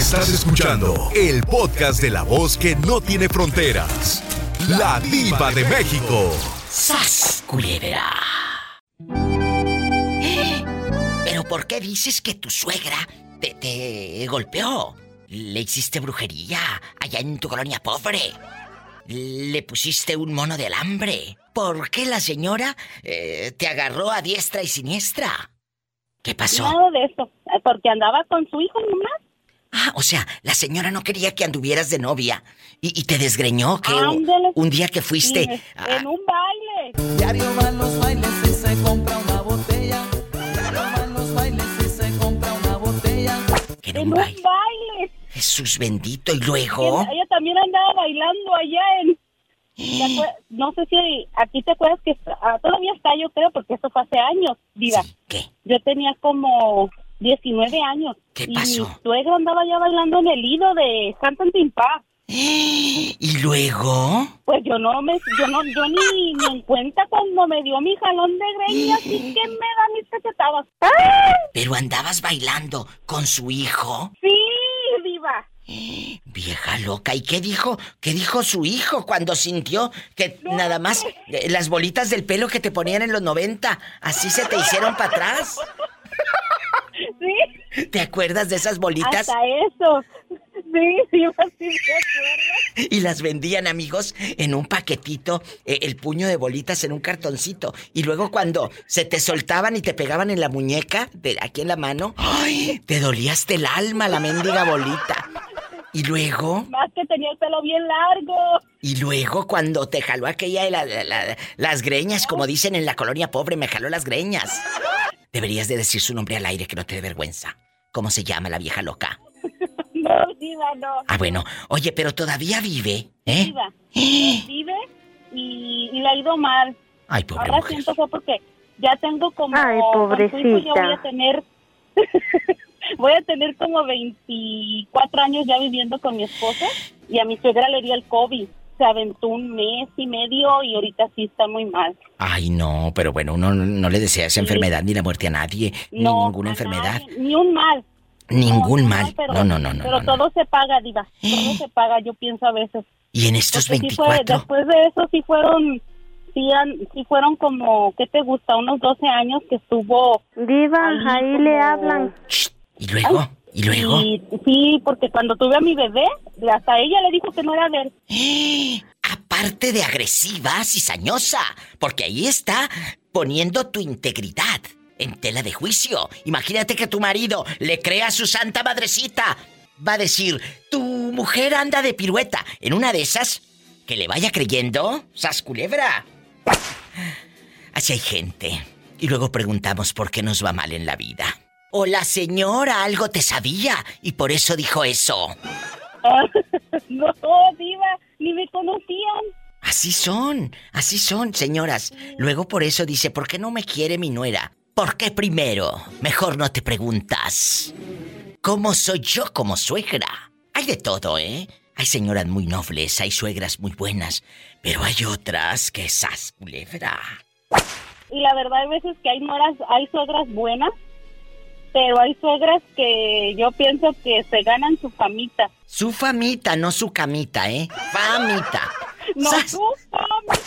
Estás escuchando el podcast de la voz que no tiene fronteras. La diva de México. ¡Sas, culebra! ¿Pero por qué dices que tu suegra te, te golpeó? ¿Le hiciste brujería allá en tu colonia pobre? ¿Le pusiste un mono de alambre? ¿Por qué la señora eh, te agarró a diestra y siniestra? ¿Qué pasó? Nada de eso, porque andaba con su hijo nomás. Ah, o sea, la señora no quería que anduvieras de novia y, y te desgreñó que un, Ándele. un día que fuiste... En, a- en un baile. Diario va a los bailes y se compra una botella. Diario va a los bailes y se compra una botella. en En un un baile. baile. Jesús bendito, y Y luego... Ella también andaba bailando allá en... ¿te acue- No sé si aquí te acuerdas que ah, todavía está, yo creo, porque eso fue hace años, Diva. Sí, ¿Qué? Yo tenía como 19 años. ¿Qué y pasó? mi suegra andaba ya bailando en el hilo de Cantan Timpá. ¿Y luego? Pues yo no me, yo no, yo ni, ni en cuenta cuando me dio mi jalón de greñas y que me da mis cachetadas. Pero andabas bailando con su hijo. Sí, diva. Vieja loca. ¿Y qué dijo? ¿Qué dijo su hijo cuando sintió que nada más eh, las bolitas del pelo que te ponían en los 90 así se te hicieron para atrás? Sí, ¿Te acuerdas de esas bolitas? hasta eso. Sí, diva, sí me acuerdo. Y las vendían, amigos, en un paquetito, eh, el puño de bolitas en un cartoncito. Y luego cuando se te soltaban y te pegaban en la muñeca, de aquí en la mano, ¡ay! Te dolía hasta el alma la mendiga bolita. Y luego, Más que tenía el pelo bien largo. y luego cuando te jaló aquella de la- la- la- las greñas, como dicen en la colonia pobre, me jaló las greñas. Deberías de decir su nombre al aire que no te dé vergüenza. ¿Cómo se llama la vieja loca? No, diva, no. Ah, bueno. Oye, pero todavía vive, ¿eh? Diva. Vive y, y le ha ido mal. Ay, pobre Ahora mujer. siento fue porque ya tengo como... Ay, Ya voy pobrecita. a tener... voy a tener como 24 años ya viviendo con mi esposa y a mi suegra le dio el COVID. Se aventó un mes y medio y ahorita sí está muy mal. Ay, no, pero bueno, uno no, no le desea esa Sí. enfermedad ni la muerte a nadie, ni No, ninguna a enfermedad. nadie, ni un mal. Ningún No, mal. pero- no, no, no, no. Pero no, no. todo se paga, Diva. Todo se paga, yo pienso a veces. Y en estos Porque sí fue- 24. después de eso sí fueron, sí, sí fueron como, ¿qué te gusta? Unos 12 años que estuvo... Diva, Ahí ahí como- le hablan. Y luego, y luego. Y, sí, porque cuando tuve a mi bebé, hasta ella le dijo que no era de. Aparte de agresiva, cizañosa, porque ahí está poniendo tu integridad en tela de juicio. Imagínate que tu marido le crea a su santa madrecita. Va a decir, tu mujer anda de pirueta. En una de esas, que le vaya creyendo, sas culebra. Así hay gente. Y luego preguntamos por qué nos va mal en la vida. O la señora algo te sabía y por eso dijo eso. no, diva, ni me conocían. Así son, así son, señoras. Luego por eso dice, ¿por qué no me quiere mi nuera? ¿Por qué primero? Mejor no te preguntas. ¿Cómo soy yo como suegra? Hay de todo, ¿eh? Hay señoras muy nobles, hay suegras muy buenas, pero hay otras que esas culebra. Y la verdad hay veces que hay nueras, hay suegras buenas, pero hay suegras que yo pienso que se ganan su famita. Su famita, no su camita, ¿eh? Famita. No ¡Sas! su famita.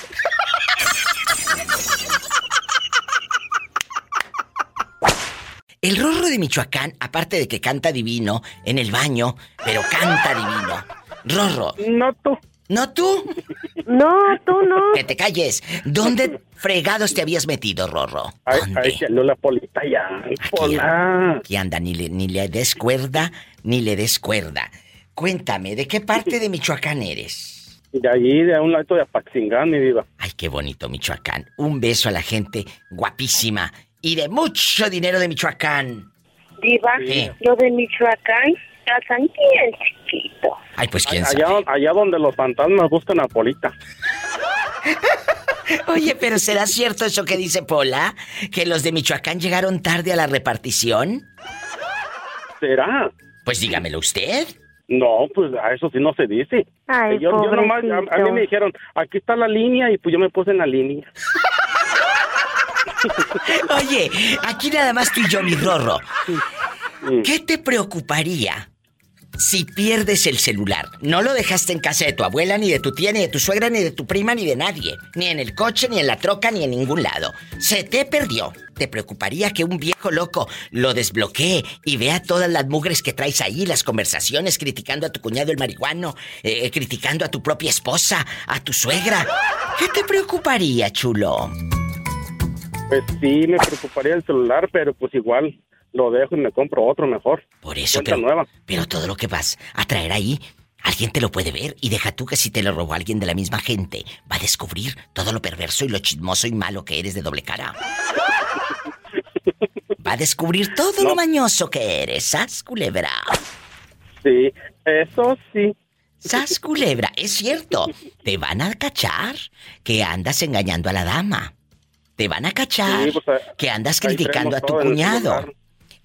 El rorro de Michoacán, aparte de que canta divino en el baño, pero canta divino. Rorro, No tú. ¿No tú? No, tú no. Que te calles. ¿Dónde fregados te habías metido, Rorro? Ay, no la polita ya. Ay, Aquí, aquí anda, ni le, ni le des cuerda, ni le des cuerda. Cuéntame, ¿de qué parte de Michoacán eres? De allí, de un lado de Apaxingán, mi diva. Ay, qué bonito Michoacán. Un beso a la gente guapísima y de mucho dinero de Michoacán. Diva, Sí. lo de Michoacán, están bien chiquito. Ay, pues quién sabe. Allá, donde los fantasmas buscan a Polita. Oye, pero ¿será cierto eso que dice Pola? ¿Que los de Michoacán llegaron tarde a la repartición? ¿Será? Pues dígamelo usted. No, pues a eso sí no se dice. Ay, yo, yo nomás, a, a mí me dijeron, aquí está la línea y pues yo me puse en la línea. Oye, aquí nada más tú y yo, mi Rorro. ¿Qué te preocuparía Si pierdes el celular, no lo dejaste en casa de tu abuela, ni de tu tía, ni de tu suegra, ni de tu prima, ni de nadie. Ni en el coche, ni en la troca, ni en ningún lado. Se te perdió. ¿Te preocuparía que un viejo loco lo desbloquee y vea todas las mugres que traes ahí, las conversaciones, criticando a tu cuñado el marihuano, eh, criticando a tu propia esposa, a tu suegra? ¿Qué te preocuparía, chulo? Pues sí, me preocuparía el celular, pero pues igual lo dejo y me compro otro mejor. Por eso, pero, nueva. pero todo lo que vas a traer ahí, alguien te lo puede ver y deja tú que si te lo robó alguien de la misma gente, va a descubrir todo lo perverso y lo chismoso y malo que eres de doble cara. Va a descubrir todo lo mañoso que eres, sas culebra. Sí, eso sí. Sas culebra, es cierto. Te van a cachar que andas engañando a la dama. Te van a cachar Sí, pues, que andas criticando a tu cuñado.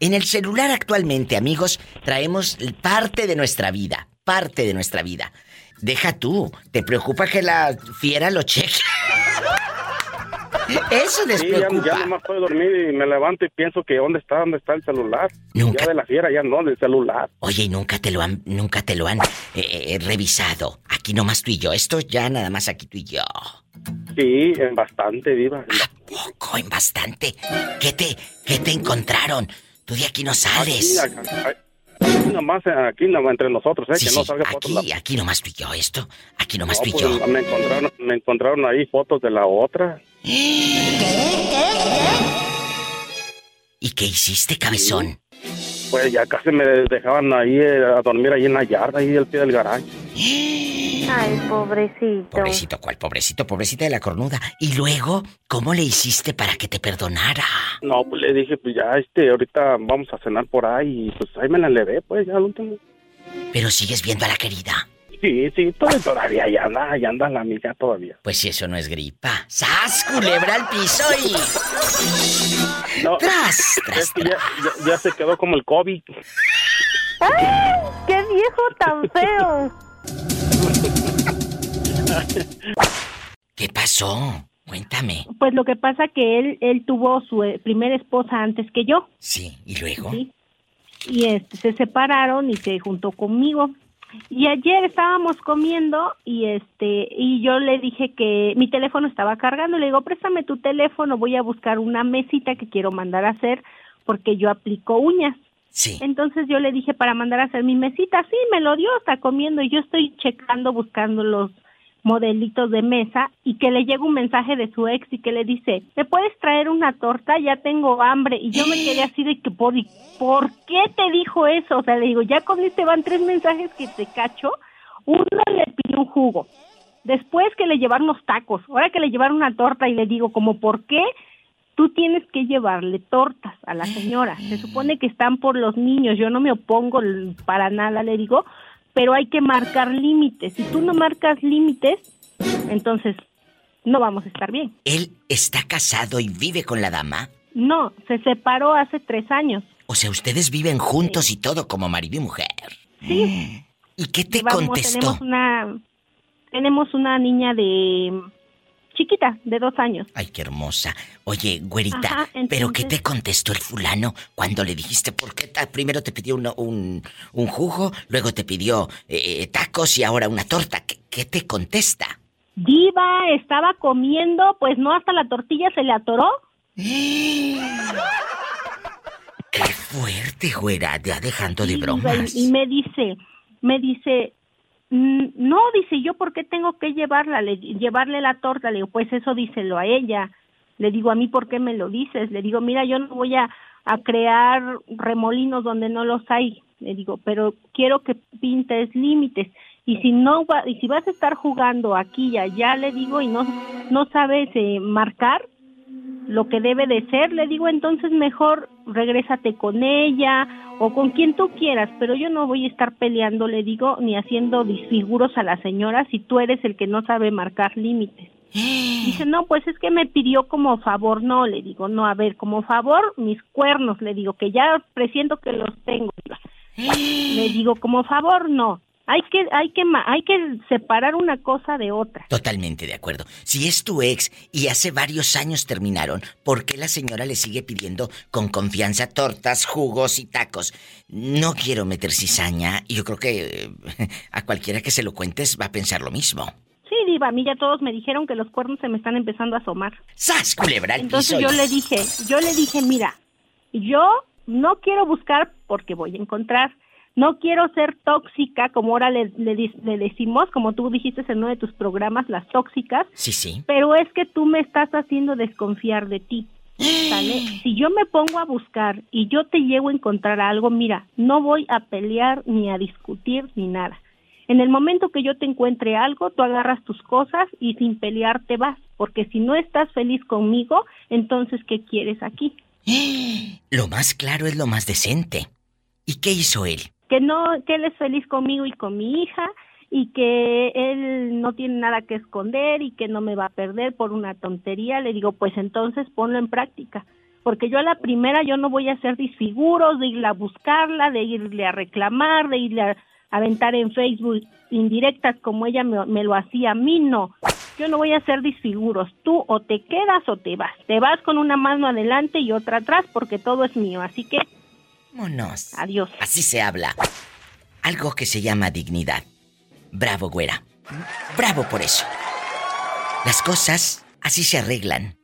En el celular actualmente, amigos, traemos parte de nuestra vida, parte de nuestra vida. Deja tú, ¿te preocupa que la fiera lo cheque? Eso les Sí, ya, preocupa. ya nomás puedo dormir y me levanto y pienso que dónde está, dónde está el celular. Nunca- Ya de la fiera, ya no, del celular. Oye, ¿y nunca te lo han, nunca te lo han eh, eh, revisado? Aquí nomás tú y yo. Esto ya nada más aquí tú y yo. Sí, en bastante, viva. ¿A poco? En bastante. ¿Qué te, qué te encontraron? Tú de aquí no Aquí, sales. acá, aquí nomás, aquí nomás entre nosotros, ¿eh? Sí, que no sí, salga fotos. aquí, aquí nomás tú y yo. Esto, aquí nomás No, tú y pues, yo. me encontraron, me encontraron ahí fotos de la otra. ¿Y qué hiciste, cabezón? Pues ya casi me dejaban ahí eh, a dormir ahí en la yarda, ahí al pie del garaje. Ay, pobrecito. Pobrecito, ¿cuál? Pobrecito, pobrecita de la cornuda. Y luego, ¿cómo le hiciste para que te perdonara? No, pues le dije, pues ya, este, ahorita vamos a cenar por ahí. Y pues ahí me la levé, pues ya al último. Pero sigues viendo a la querida. Sí, sí, todavía, todavía ahí anda, ahí anda la amiga todavía. Pues si eso no es gripa. ¡Sas, culebra al piso y... No, ¡Tras, es tras, que ya, ya, ya se quedó como el COVID. ¡Ay! ¡Qué viejo tan feo! ¿Qué pasó? Cuéntame. Pues lo que pasa que él él tuvo su eh, primera esposa antes que yo, Sí, ¿y luego? ¿sí? Y este se separaron y se juntó conmigo. Y ayer estábamos comiendo y este y yo le dije que mi teléfono estaba cargando, le digo, "Préstame tu teléfono, voy a buscar una mesita que quiero mandar a hacer porque yo aplico uñas." Sí. Entonces yo le dije para mandar a hacer mi mesita, sí, me lo dio, está comiendo y yo estoy checando, buscando los modelitos de mesa y que le llega un mensaje de su ex y que le dice, ¿me puedes traer una torta? Ya tengo hambre. Y yo me quedé así de que, ¿por, ¿por qué te dijo eso? O sea, le digo, ya con este van tres mensajes que te cacho. Uno le pidió un jugo. Después que le llevaron los tacos. Ahora que le llevaron una torta y le digo, como, ¿por qué? Tú tienes que llevarle tortas a la señora. Se supone que están por los niños. Yo no me opongo para nada, le digo, pero hay que marcar límites. Si tú no marcas límites, entonces no vamos a estar bien. ¿Él está casado y vive con la dama? No, se separó hace tres años. O sea, ustedes viven juntos y todo como marido y mujer. Sí. ¿Y qué te Vamos, contestó? Tenemos una, tenemos una niña de chiquita, de dos años. Ay, qué hermosa. Oye, güerita, Ajá, ¿pero qué te contestó el fulano cuando le dijiste por qué primero te pidió un, un, un jugo, luego te pidió eh, tacos y ahora una torta? ¿Qué, qué te contesta? Diva estaba comiendo, pues no hasta la tortilla se le atoró. ¡Qué fuerte, güera! Ya dejando de bromas. Y, y me dice, me dice, "Mm, no, dice, ¿yo por qué tengo que llevarla? Le, llevarle la torta. Le digo, pues eso díselo a ella. Le digo, ¿a mí por qué me lo dices? Le digo, mira, yo no voy a, a crear remolinos donde no los hay. Le digo, pero quiero que pintes límites. Y si no va, y si vas a estar jugando aquí y allá, le digo, y no, no sabes eh, marcar, lo que debe de ser, le digo, entonces mejor regrésate con ella o con quien tú quieras, pero yo no voy a estar peleando, le digo, ni haciendo disfiguros a la señora si tú eres el que no sabe marcar límites. Dice, no, pues es que me pidió como favor, no, le digo, no, a ver, como favor, mis cuernos, le digo, que ya presiento que los tengo. Le digo, como favor, no, Hay que, hay que, hay que separar una cosa de otra. Totalmente de acuerdo. Si es tu ex y hace varios años terminaron, ¿por qué la señora le sigue pidiendo con confianza tortas, jugos y tacos? No quiero meter cizaña y yo creo que eh, a cualquiera que se lo cuentes va a pensar lo mismo. Sí, diva, a mí ya todos me dijeron que los cuernos se me están empezando a asomar. ¡Sas, culebra al Entonces piso! yo le dije, yo le dije, mira, yo no quiero buscar porque voy a encontrar. No quiero ser tóxica, como ahora le, le di- le decimos, como tú dijiste en uno de tus programas, las tóxicas, Sí, sí. pero es que tú me estás haciendo desconfiar de ti. ¿sale? Si yo me pongo a buscar y yo te llego a encontrar algo, mira, no voy a pelear ni a discutir ni nada. En el momento que yo te encuentre algo, tú agarras tus cosas y sin pelear te vas, porque si no estás feliz conmigo, entonces ¿qué quieres aquí? Lo más claro es lo más decente. ¿Y qué hizo él? Que no, que él es feliz conmigo y con mi hija y que él no tiene nada que esconder y que no me va a perder por una tontería. Le digo, pues entonces ponlo en práctica. Porque yo a la primera yo no voy a hacer disfiguros de irle a buscarla, de irle a reclamar, de irle a aventar en Facebook indirectas como ella me, me lo hacía a mí, no. Yo no voy a hacer disfiguros. Tú o te quedas o te vas. Te vas con una mano adelante y otra atrás porque todo es mío. Así que Vámonos. adiós. Así se habla. Algo que se llama dignidad. Bravo, güera. Bravo por eso. Las cosas así se arreglan.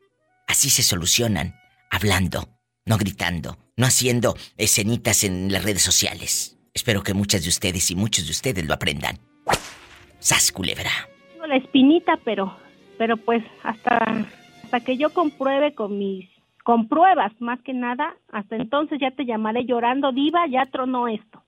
Así se solucionan. Hablando, no gritando, no haciendo escenitas en las redes sociales. Espero que muchas de ustedes y muchos de ustedes lo aprendan. Sas culebra. Tengo la espinita, pero, pero pues hasta, hasta que yo compruebe con mis, con pruebas más que nada, hasta entonces ya te llamaré llorando, diva, ya tronó esto.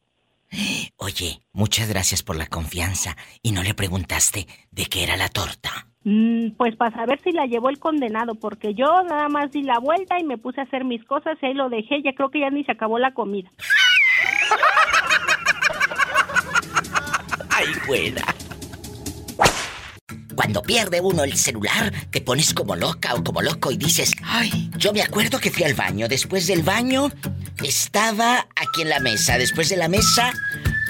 Oye, muchas gracias por la confianza. Y no le preguntaste de qué era la torta. Mm, pues para saber si la llevó el condenado, porque yo nada más di la vuelta y me puse a hacer mis cosas y ahí lo dejé, ya creo que ya ni se acabó la comida. Ay, güera. Cuando pierde uno el celular, te pones como loca o como loco y dices, ay, yo me acuerdo que fui al baño. Después del baño, estaba aquí en la mesa. Después de la mesa,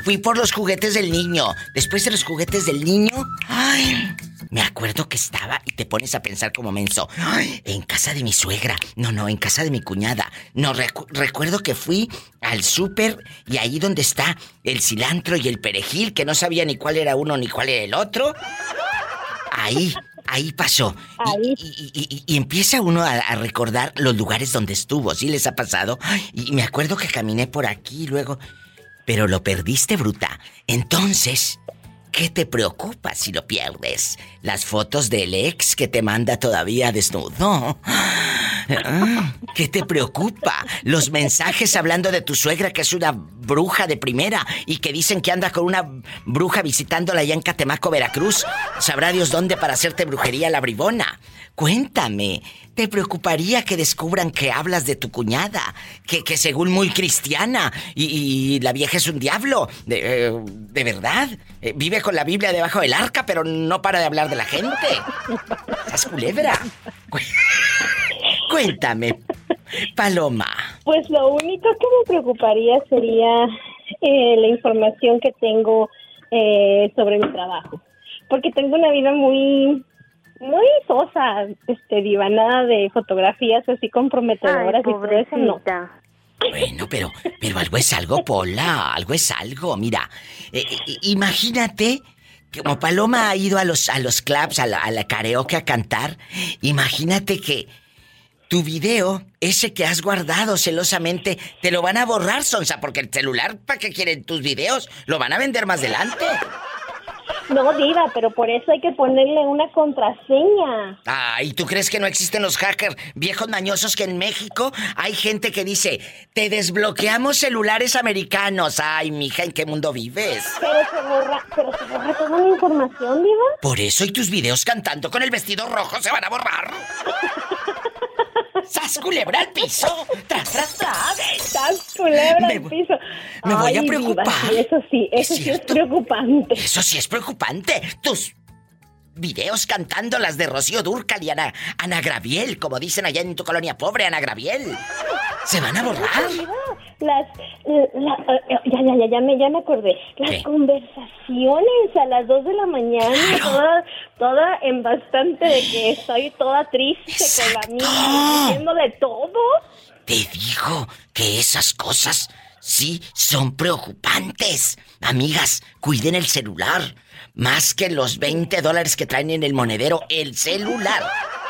fui por los juguetes del niño. Después de los juguetes del niño, ay, me acuerdo que estaba y te pones a pensar como menso. Ay, en casa de mi suegra. No, no, en casa de mi cuñada. No, recu- recuerdo que fui al súper y ahí donde está el cilantro y el perejil, que no sabía ni cuál era uno ni cuál era el otro. Ahí, ahí pasó. Y- Ahí. Y, y- y- y empieza uno a, a recordar los lugares donde estuvo, ¿sí les ha pasado? Y me acuerdo que caminé por aquí y luego... Pero lo perdiste, bruta. Entonces, ¿qué te preocupa si lo pierdes? ¿Las fotos del ex que te manda todavía desnudo? ¿Qué te preocupa? Los mensajes hablando de tu suegra que es una bruja de primera y que dicen que anda con una bruja visitándola allá en Catemaco, Veracruz. Sabrá Dios dónde para hacerte brujería la bribona. Cuéntame, ¿te preocuparía que descubran que hablas de tu cuñada? Que, que según muy cristiana y, la vieja es un diablo. ¿De, eh, de verdad? Eh, vive con la Biblia debajo del arca, pero no para de hablar de la gente. Es culebra. Cu- Cuéntame, Paloma. Pues lo único que me preocuparía sería eh, la información que tengo eh, sobre mi trabajo. Porque tengo una vida muy, muy sosa, este, diva, nada de fotografías así Ay, comprometedoras y todo eso, no. Bueno, pero, pero algo es algo, Pola, algo es algo. Mira, eh, eh, imagínate que como Paloma ha ido a los, a los clubs, a la, a la karaoke a cantar, imagínate que tu video, ese que has guardado celosamente, te lo van a borrar, Sonsa, porque el celular, ¿para qué quieren tus videos? Lo van a vender más adelante. No, diva, pero por eso hay que ponerle una contraseña. Ay, ¿tú crees que no existen los hackers viejos mañosos que en México hay gente que dice, te desbloqueamos celulares americanos? Ay, mija, ¿en qué mundo vives? Pero se borra, pero se borra toda la información, diva. Por eso y tus videos cantando con el vestido rojo se van a borrar. ¡Sas culebra al piso! ¡Tras, tras, tras! Estás culebra al piso. me voy a diva, preocupar. sí, eso sí, ¿Es eso sí es preocupante. Eso sí es preocupante. Tus videos cantando las de Rocío Dúrcal y Ana, Ana Graviel, como dicen allá en tu colonia pobre, Ana Graviel. ¿Se van a borrar? Las, la- eh, ya, ya, ya, ya me, ya me acordé. Las ¿Qué? conversaciones a las 2 de la mañana, Claro. toda, toda en bastante de que estoy toda triste con la amiga, diciéndole todo. Te digo que esas cosas sí son preocupantes. Amigas, cuiden el celular. Más que los 20 dólares que traen en el monedero, el celular.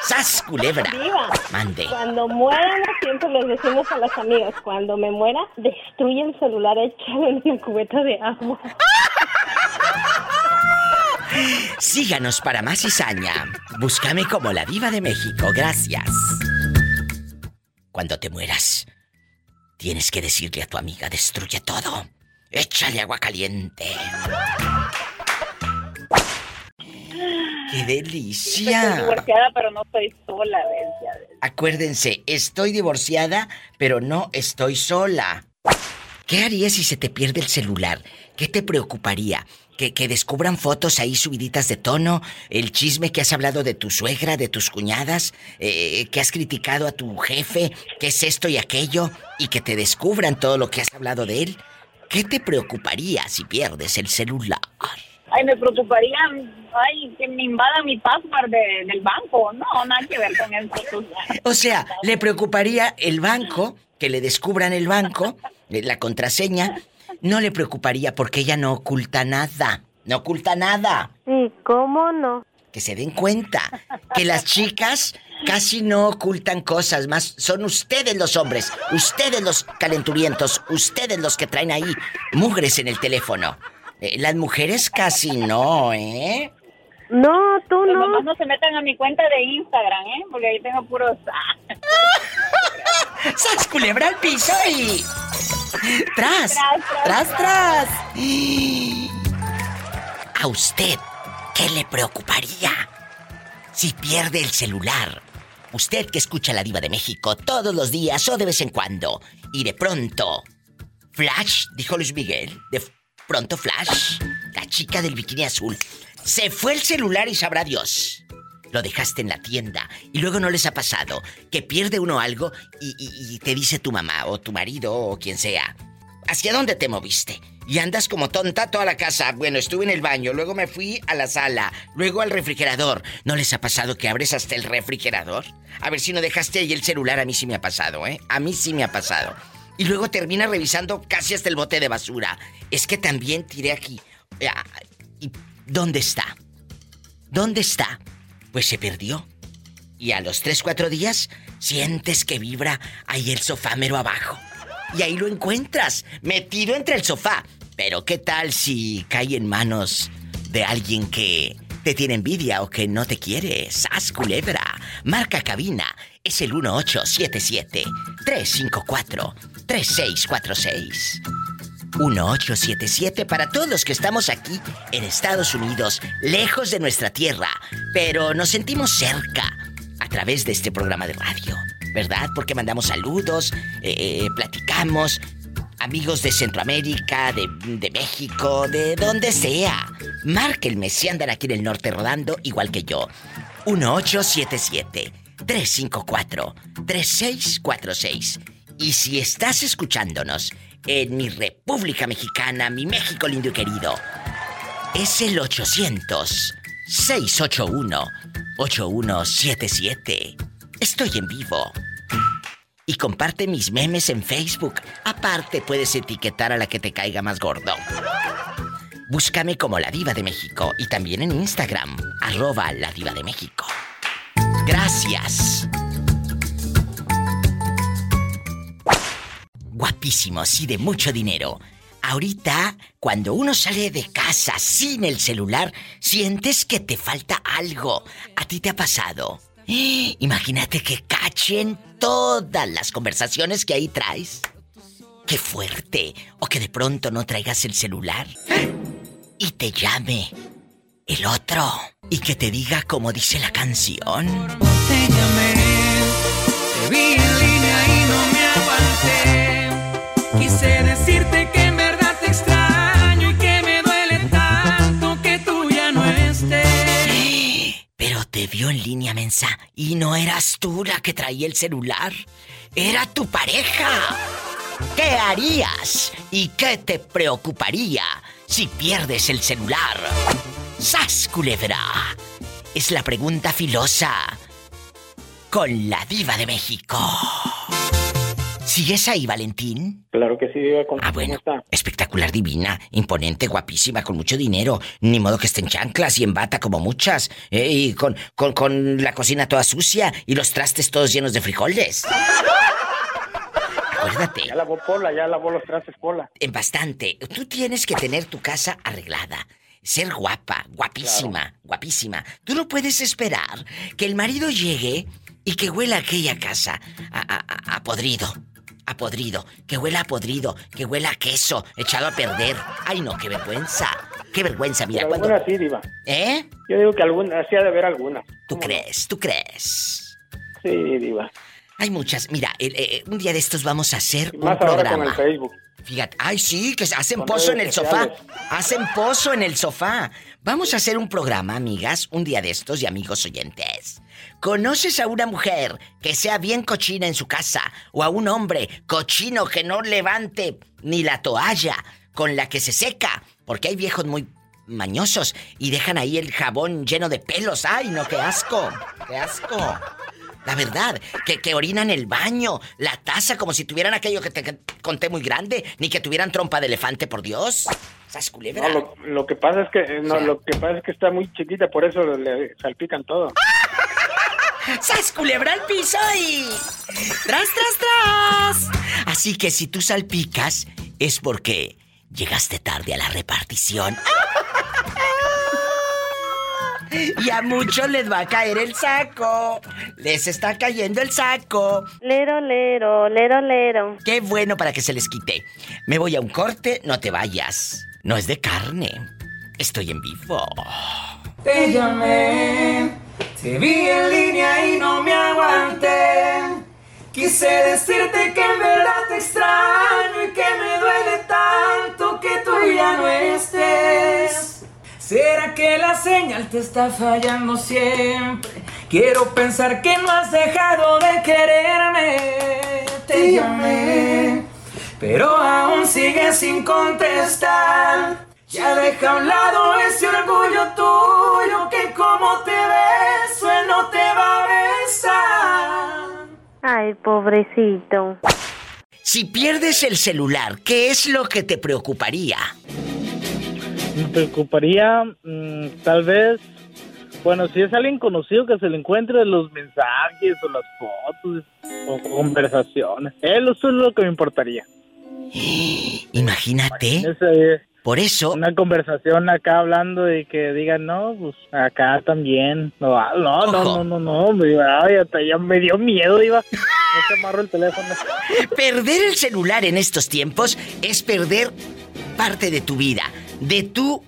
¡Sas, culebra! Viva. Mande. Cuando muéramos, siempre les decimos a las amigas, cuando me muera, destruye el celular, échalo en una cubeta de agua. Síganos para más cizaña. Búscame como la diva de México. Gracias. Cuando te mueras, tienes que decirle a tu amiga, destruye todo. Échale agua caliente. ¡Qué Estoy delicia! divorciada, pero no estoy sola, ¿ves? Acuérdense, estoy divorciada, pero no estoy sola. ¿Qué harías si se te pierde el celular? ¿Qué te preocuparía? ¿Que, que descubran fotos ahí subiditas de tono, el chisme que has hablado de tu suegra, de tus cuñadas, eh, que has criticado a tu jefe, que es esto y aquello, y que te descubran todo lo que has hablado de él. ¿Qué te preocuparía si pierdes el celular? Ay, me preocuparía, ay, que me invadan mi password de- del banco. No, nada que ver con eso. O sea, le preocuparía el banco, que le descubran el banco, eh, la contraseña. No le preocuparía porque ella no oculta nada. No oculta nada. ¿Y cómo no? Que se den cuenta que las chicas casi no ocultan cosas más. Son ustedes los hombres, ustedes los calenturientos, ustedes los que traen ahí mugres en el teléfono. Eh, las mujeres casi no, ¿eh? No, tú Pues no. nomás no se metan a mi cuenta de Instagram, ¿eh? Porque ahí tengo puros... ¡Sas culebra al piso y. ¡Tras! Tras, ¡Tras, tras! ¿A usted qué le preocuparía si pierde el celular? Usted que escucha la Diva de México todos los días o de vez en cuando, y de pronto. Flash, dijo Luis Miguel. De pronto, Flash, la chica del bikini azul. Se fue el celular y sabrá Dios. Lo dejaste en la tienda y luego no les ha pasado que pierde uno algo y, te dice tu mamá o tu marido o quien sea. ¿Hacia dónde te moviste? Y andas como tonta toda la casa. Bueno, estuve en el baño, luego me fui a la sala, luego al refrigerador. ¿No les ha pasado que abres hasta el refrigerador? A ver si no dejaste ahí el celular, a mí sí me ha pasado, ¿eh? A mí sí me ha pasado. Y luego termina revisando casi hasta el bote de basura. Es que también tiré aquí. Ah, ¿Y dónde está? ¿Dónde está? Pues se perdió. Y a los 3, 4 días sientes que vibra ahí el sofá mero abajo. Y ahí lo encuentras, metido entre el sofá. Pero ¿qué tal si cae en manos de alguien que te tiene envidia o que no te quiere? ¡Sas culebra! Marca cabina es el 1877-354-3646. 1877 para todos los que estamos aquí en Estados Unidos, lejos de nuestra tierra, pero nos sentimos cerca a través de este programa de radio, ¿verdad? Porque mandamos saludos, eh, platicamos, amigos de Centroamérica, de, de México, de donde sea. Márquenme si andan aquí en el norte rodando, igual que yo. 1877 354 3646. Y si estás escuchándonos en mi República Mexicana, mi México lindo y querido, es el 800-681-8177. Estoy en vivo. Y comparte mis memes en Facebook. Aparte, puedes etiquetar a la que te caiga más gordo. Búscame como La Diva de México y también en Instagram, arroba La Diva de México. Gracias. Guapísimos y de mucho dinero. Ahorita, cuando uno sale de casa sin el celular, sientes que te falta algo. ¿A ti te ha pasado? Imagínate que cachen todas las conversaciones que ahí traes. Qué fuerte. O que de pronto no traigas el celular y te llame el otro y que te diga como dice la canción. Te llamé, te vi en línea y no me aguanté. Quise decirte que en verdad te extraño y que me duele tanto que tú ya no estés. Pero te vio en línea mensa y no eras tú la que traía el celular, era tu pareja. ¿Qué harías y qué te preocuparía si pierdes el celular? ¡Sas, culebra! Es la pregunta filosa con la diva de México. ¿Sigues ahí, Valentín? Claro que sí, Diva. ¿Cómo, Ah, bueno. está? Espectacular, divina, imponente, guapísima, con mucho dinero. Ni modo que esté en chanclas y en bata como muchas. eh, y con, con, con la cocina toda sucia y los trastes todos llenos de frijoles. Acuérdate, Ya lavó Pola, ya lavó los trastes Pola. en bastante. Tú tienes que tener tu casa arreglada. Ser guapa, guapísima, guapísima. Tú no puedes esperar que el marido llegue y que huela aquella casa a- a podrido. A podrido. Que huela a podrido. Que huela a queso echado a perder. Ay, no, qué vergüenza. Qué vergüenza, mira, Pero cuando. sí, Diva. ¿Eh? Yo digo que algunas, sí ha de haber algunas. ¿Tú crees? ¿Tú crees? Sí, Diva. Hay muchas. Mira, el- eh, un día de estos vamos a hacer Y un más ahora programa. con el Facebook. Fíjate, ay sí, que hacen Con pozo en el redes sofá. sociales. Hacen pozo en el sofá. Vamos a hacer un programa, amigas, un día de estos y amigos oyentes. ¿Conoces a una mujer que sea bien cochina en su casa o a un hombre cochino que no levante ni la toalla con la que se seca? Porque hay viejos muy mañosos y dejan ahí el jabón lleno de pelos. ¡Ay, no, qué asco! ¡Qué asco! La verdad, que, que orinan el baño, la taza, como si tuvieran aquello que te que conté muy grande, ni que tuvieran trompa de elefante, por Dios. Esas culebras. No, lo, lo que pasa es que eh, no, O sea. lo que pasa es que está muy chiquita, por eso le salpican todo. ¡Sas culebra al piso y. ¡Tras, tras, tras! Así que si tú salpicas, es porque llegaste tarde a la repartición. Y a muchos les va a caer el saco. Les está cayendo el saco. Lero, lero, lero, lero. Qué bueno para que se les quite. Me voy a un corte, no te vayas. No es de carne. Estoy en vivo. Te llamé, te vi en línea y no me aguanté. Quise decirte que en verdad te extraño y que me duele tanto que tú ya no estés. ¿Será que la señal te está fallando siempre? Quiero pensar que no has dejado de quererme. Te llamé, pero aún sigues sin contestar. Ya deja a un lado ese orgullo tuyo que como te beso él no te va a besar. Ay, pobrecito. Si pierdes el celular, ¿qué es lo que te preocuparía? Me preocuparía, mm, tal vez, bueno, si es alguien conocido que se le encuentre los mensajes o las fotos o conversaciones. Eso es lo que me importaría. Imagínate. Por eso, una conversación acá hablando y que digan, no, pues acá también. No, ah, no, no, Ojo. no, no, no, me, ay, hasta ya me dio miedo, iba. No se amarro el teléfono. perder el celular en estos tiempos es perder parte de tu vida, de tu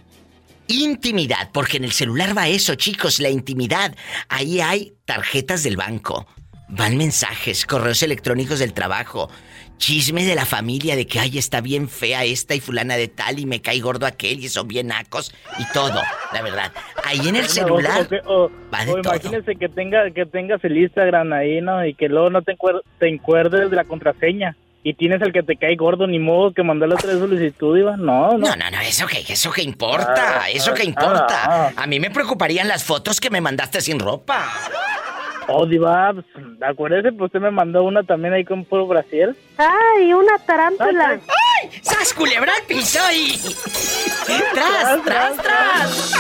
intimidad, porque en el celular va eso, chicos, la intimidad. Ahí hay tarjetas del banco, van mensajes, correos electrónicos del trabajo, chisme de la familia de que ay está bien fea esta y fulana de tal y me cae gordo aquel y son bien nacos y todo, la verdad. Ahí en el celular O, o que- o- va de o todo. imagínese que tenga que tengas el Instagram ahí, ¿no? Y que luego no te, encuer- te encuerdes de la contraseña. Y tienes el que te cae gordo, ni modo que mandarle otra solicitud, Iba. No, no. No, no, no, eso que, eso que importa, Ah, eso que ah, importa. ah. A mí me preocuparían las fotos que me mandaste sin ropa. Oh, Diva, pues, acuérdese, pues usted me mandó una también ahí con puro Brasil. Ay, una tarántula. ¡Ay! ¡Sas culebra al piso y... ¡Tras, tras, tras!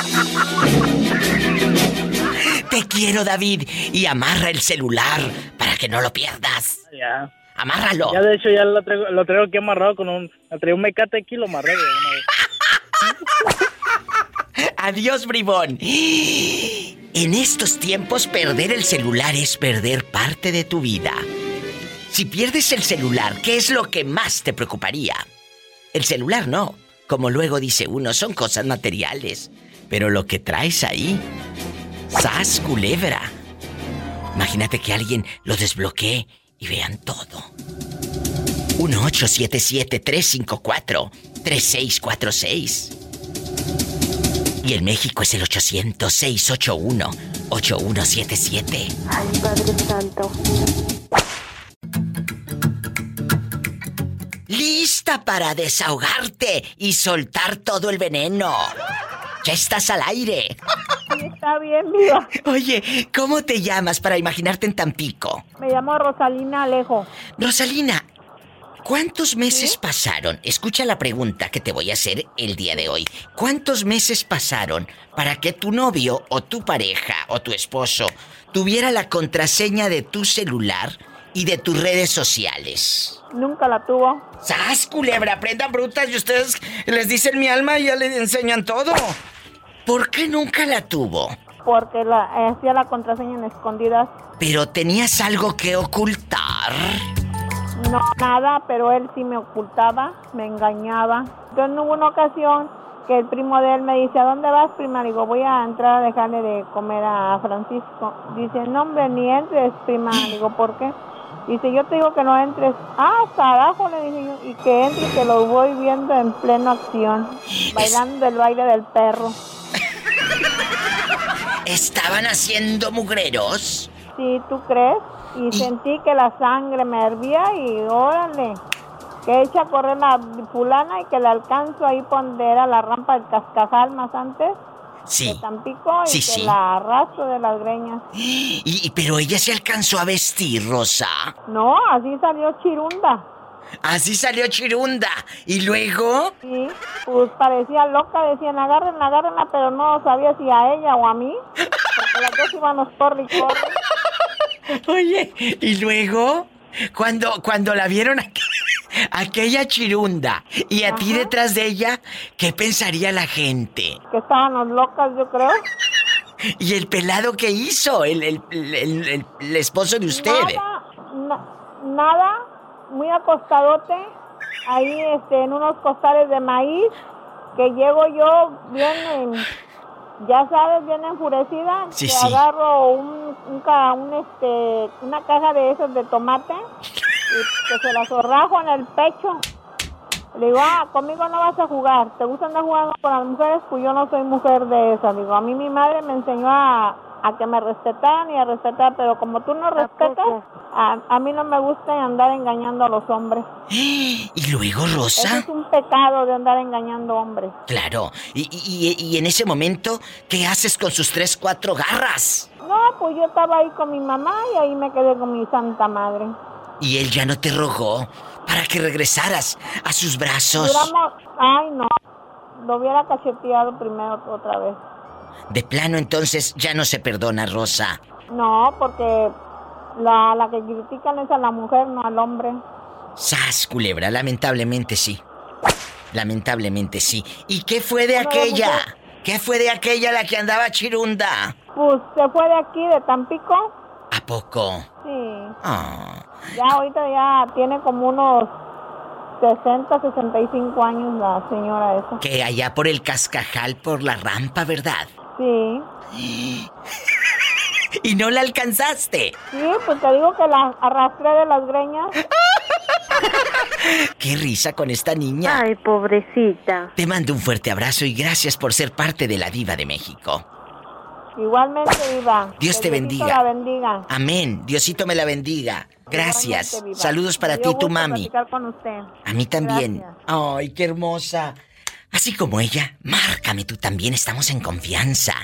Te quiero, David, y amarra el celular para que no lo pierdas. Ya. Amárralo. Ya de hecho ya lo traigo, lo traigo aquí amarrado con un... Traigo un mecate aquí y lo amarré de una vez. Adiós, bribón. En estos tiempos, perder el celular es perder parte de tu vida. Si pierdes el celular, ¿qué es lo que más te preocuparía? El celular no. Como luego dice uno, son cosas materiales. Pero lo que traes ahí, sas culebra. Imagínate que alguien lo desbloquee y vean todo. 1877-354-3646. Y en México es el 800-681-8177. 8177. Ay, Padre Santo. Lista para desahogarte y soltar todo el veneno. Ya estás al aire. Está bien, viva. Oye, ¿cómo te llamas para imaginarte en Tampico? Me llamo Rosalina Alejo. Rosalina, ¿cuántos meses pasaron? Escucha la pregunta que te voy a hacer el día de hoy. ¿Cuántos meses pasaron para que tu novio o tu pareja o tu esposo tuviera la contraseña de tu celular y de tus redes sociales? Nunca la tuvo. ¡Sas, culebra! Aprendan brutas y ustedes les dicen mi alma y ya les enseñan todo. ¿Por qué nunca la tuvo? Porque la, eh, hacía la contraseña en escondidas. Pero tenías algo que ocultar. No, nada, pero él sí me ocultaba, me engañaba. Entonces hubo una ocasión que el primo de él me dice, ¿a dónde vas, prima? Le digo, voy a entrar a dejarle de comer a Francisco. Dice, no, hombre, ni entres, prima. Le digo, ¿por qué? Dice, yo te digo que no entres. Ah, carajo, le dije yo. Y que entre, que lo voy viendo en pleno acción. Bailando el baile del perro. ¿Estaban haciendo mugreros? Sí, ¿tú crees? Y sentí que la sangre me hervía y órale. Que echa a correr la fulana y que le alcanzo ahí donde era la rampa del cascajal más antes. Sí. De Tampico y Sí, sí. la arrastro de las greñas. Y, pero ella se alcanzó a vestir, Rosa. No, así salió chirunda. Así salió Chirunda. Y luego. Sí, pues parecía loca, decían agárrenla, agárrenla, pero no sabía si a ella o a mí. Porque las dos íbamos corre y corre. Oye, y luego. Cuando, cuando la vieron aqu- aquella Chirunda y a ti detrás de ella, ¿qué pensaría la gente? Que estábamos locas, yo creo. ¿Y el pelado que hizo? El, el- el- esposo de ustedes. Nada, na- nada, muy acostadote, ahí este, en unos costales de maíz, que llego yo bien, en- ya sabes, bien enfurecida, Sí, que sí. agarro un, un, un, este, una caja de esos de tomate y que se la zorrajo en el pecho. Le digo, ah, conmigo no vas a jugar. ¿Te gusta andar jugando con las mujeres? Pues yo no soy mujer de esas. Digo, a mí mi madre me enseñó a, a que me respetaran y a respetar, pero como tú no respetas, a, a mí no me gusta andar engañando a los hombres. Y luego, Eso Rosa. es un pecado de andar engañando hombres. Claro. Y, y- y- y en ese momento, ¿qué haces con sus tres, cuatro garras? No, pues yo estaba ahí con mi mamá y ahí me quedé con mi santa madre. Y él ya no te rogó para que regresaras a sus brazos. Ay no, lo hubiera cacheteado primero otra vez. De plano, entonces ya no se perdona, Rosa. No, porque la, la que critican es a la mujer, no al hombre. Sas, culebra, lamentablemente sí. Lamentablemente sí. ¿Y qué fue de aquella? ¿Qué fue de aquella la que andaba chirunda? Pues se fue de aquí, de Tampico. ¿A poco? Sí. Ah, Ya ahorita ya tiene como unos 60, 65 años la señora esa. que allá por el cascajal, por la rampa, ¿verdad? Sí. Y no la alcanzaste. Sí, pues te digo que la arrastré de las greñas. Qué risa con esta niña. Ay, pobrecita. Te mando un fuerte abrazo y gracias por ser parte de la diva de México. Igualmente, Viva. Dios te Diosito bendiga. la bendiga. Amén. Diosito me la bendiga. Gracias. Saludos para ti y tu mami. con usted. A mí también. Gracias. Ay, qué hermosa. Así como ella, márcame tú también, estamos en confianza.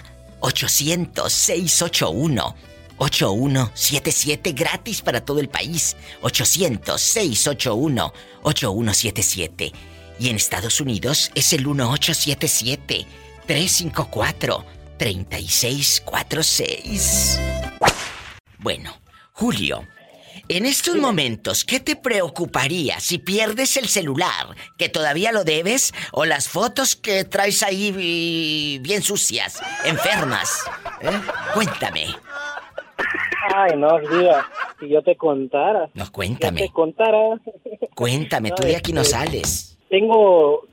800-681-8177 gratis para todo el país. 800-681-8177. Y en Estados Unidos es el 1877-354-3646. Bueno, Julio, en estos momentos, ¿qué te preocuparía si pierdes el celular, que todavía lo debes, o las fotos que traes ahí y, bien sucias, enfermas? ¿Eh? Cuéntame. Ay, no, diga, si yo te contara. No, Si cuéntame. te contara. Cuéntame, tú de aquí no sales. Tengo,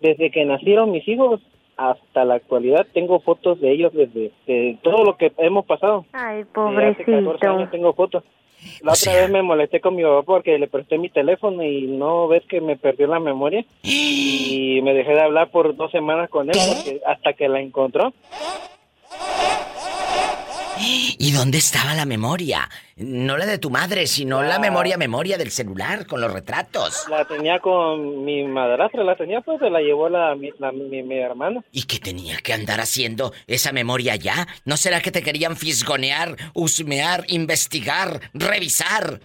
desde que nacieron mis hijos hasta la actualidad, tengo fotos de ellos desde de todo lo que hemos pasado. Ay, De hace 14 años tengo fotos. La O otra sea- vez me molesté con mi papá porque le presté mi teléfono y no ves que me perdió la memoria y me dejé de hablar por dos semanas con él porque hasta que la encontró. ¿Y dónde estaba la memoria? No la de tu madre, sino la memoria, memoria del celular con los retratos. La tenía con mi madrastra, la tenía, pues se la llevó la, mi, la- mi, mi hermana. ¿Y qué tenía que andar haciendo esa memoria ya? ¿No será que te querían fisgonear, husmear, investigar, revisar?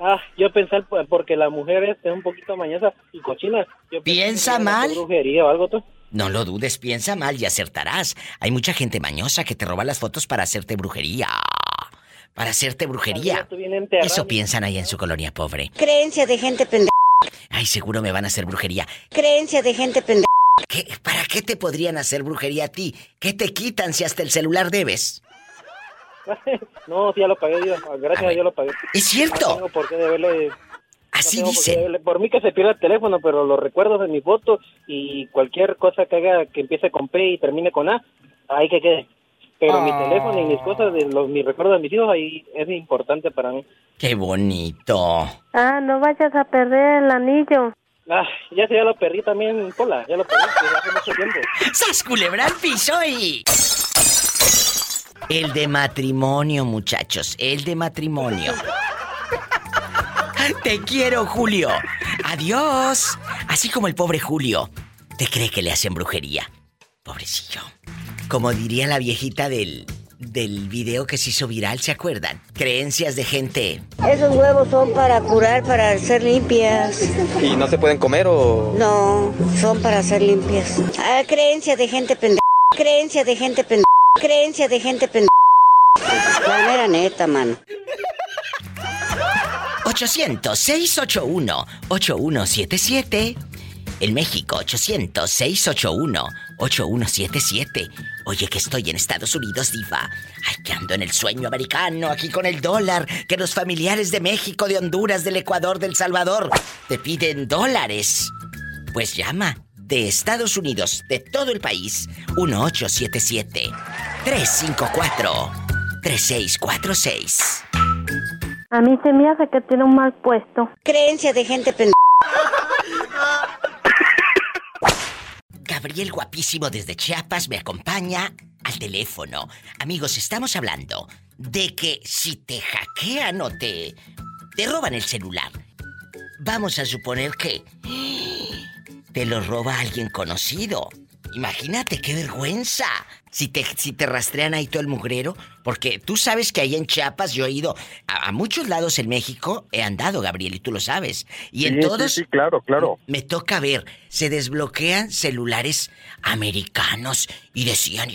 Ah, yo pensé, porque la mujer es un poquito mañosa y cochina. Yo ¿Piensa mal? brujería o algo. No lo dudes, piensa mal y acertarás. Hay mucha gente mañosa que te roba las fotos para hacerte brujería. Para hacerte brujería. Eso piensan ahí en su colonia pobre. Creencia de gente pendeja. Ay, seguro me van a hacer brujería. Creencia de gente pendeja. ¿Qué- ¿Para qué te podrían hacer brujería a ti? ¿Qué te quitan si hasta el celular debes? no, ya lo pagué, Diva. Gracias a Dios lo pagué. Es cierto. No tengo por qué deberle... Así no por qué mí que se pierda el teléfono, pero los recuerdos de mi foto y cualquier cosa que haga que empiece con P y termine con A, ahí que quede. Pero mi Ah. teléfono y mis cosas, de los, mis recuerdos de mis hijos, ahí es importante para mí. Qué bonito. Ah, no vayas a perder el anillo. Ah, ya se ya lo perdí también, Pola, ya lo perdí desde hace mucho tiempo. ¡Sas culebra al piso y... El de matrimonio, muchachos. El de matrimonio. Te quiero, Julio. Adiós. Así como el pobre Julio. ¿Te cree que le hacen brujería? Pobrecillo. Como diría la viejita del, del video que se hizo viral, ¿se acuerdan? Creencias de gente. Esos huevos son para curar, para ser limpias. ¿Y no se pueden comer o...? No, son para ser limpias. Ah, creencia de gente pendeja. Creencia de gente pendeja. Creencia de gente pendeja. La mera neta, mano. 800-681-8177. En México, 800-681-8177. Oye, que estoy en Estados Unidos, diva. Ay, que ando en el sueño americano, aquí con el dólar. Que los familiares de México, de Honduras, del Ecuador, del Salvador, te piden dólares. Pues llama de Estados Unidos, de todo el país, 1877-354-3646. A mí se me hace que tiene un mal puesto. Creencia de gente pendeja. Gabriel guapísimo desde Chiapas me acompaña al teléfono. Amigos, estamos hablando de que si te hackean o te te roban el celular. Vamos a suponer que te lo roba alguien conocido. Imagínate qué vergüenza. Si te, si te rastrean ahí todo el mugrero, porque tú sabes que ahí en Chiapas yo he ido a, a muchos lados en México, he andado, Gabriel, y tú lo sabes. Y en Sí, sí, todos sí, claro, claro. me toca ver, se desbloquean celulares americanos y decían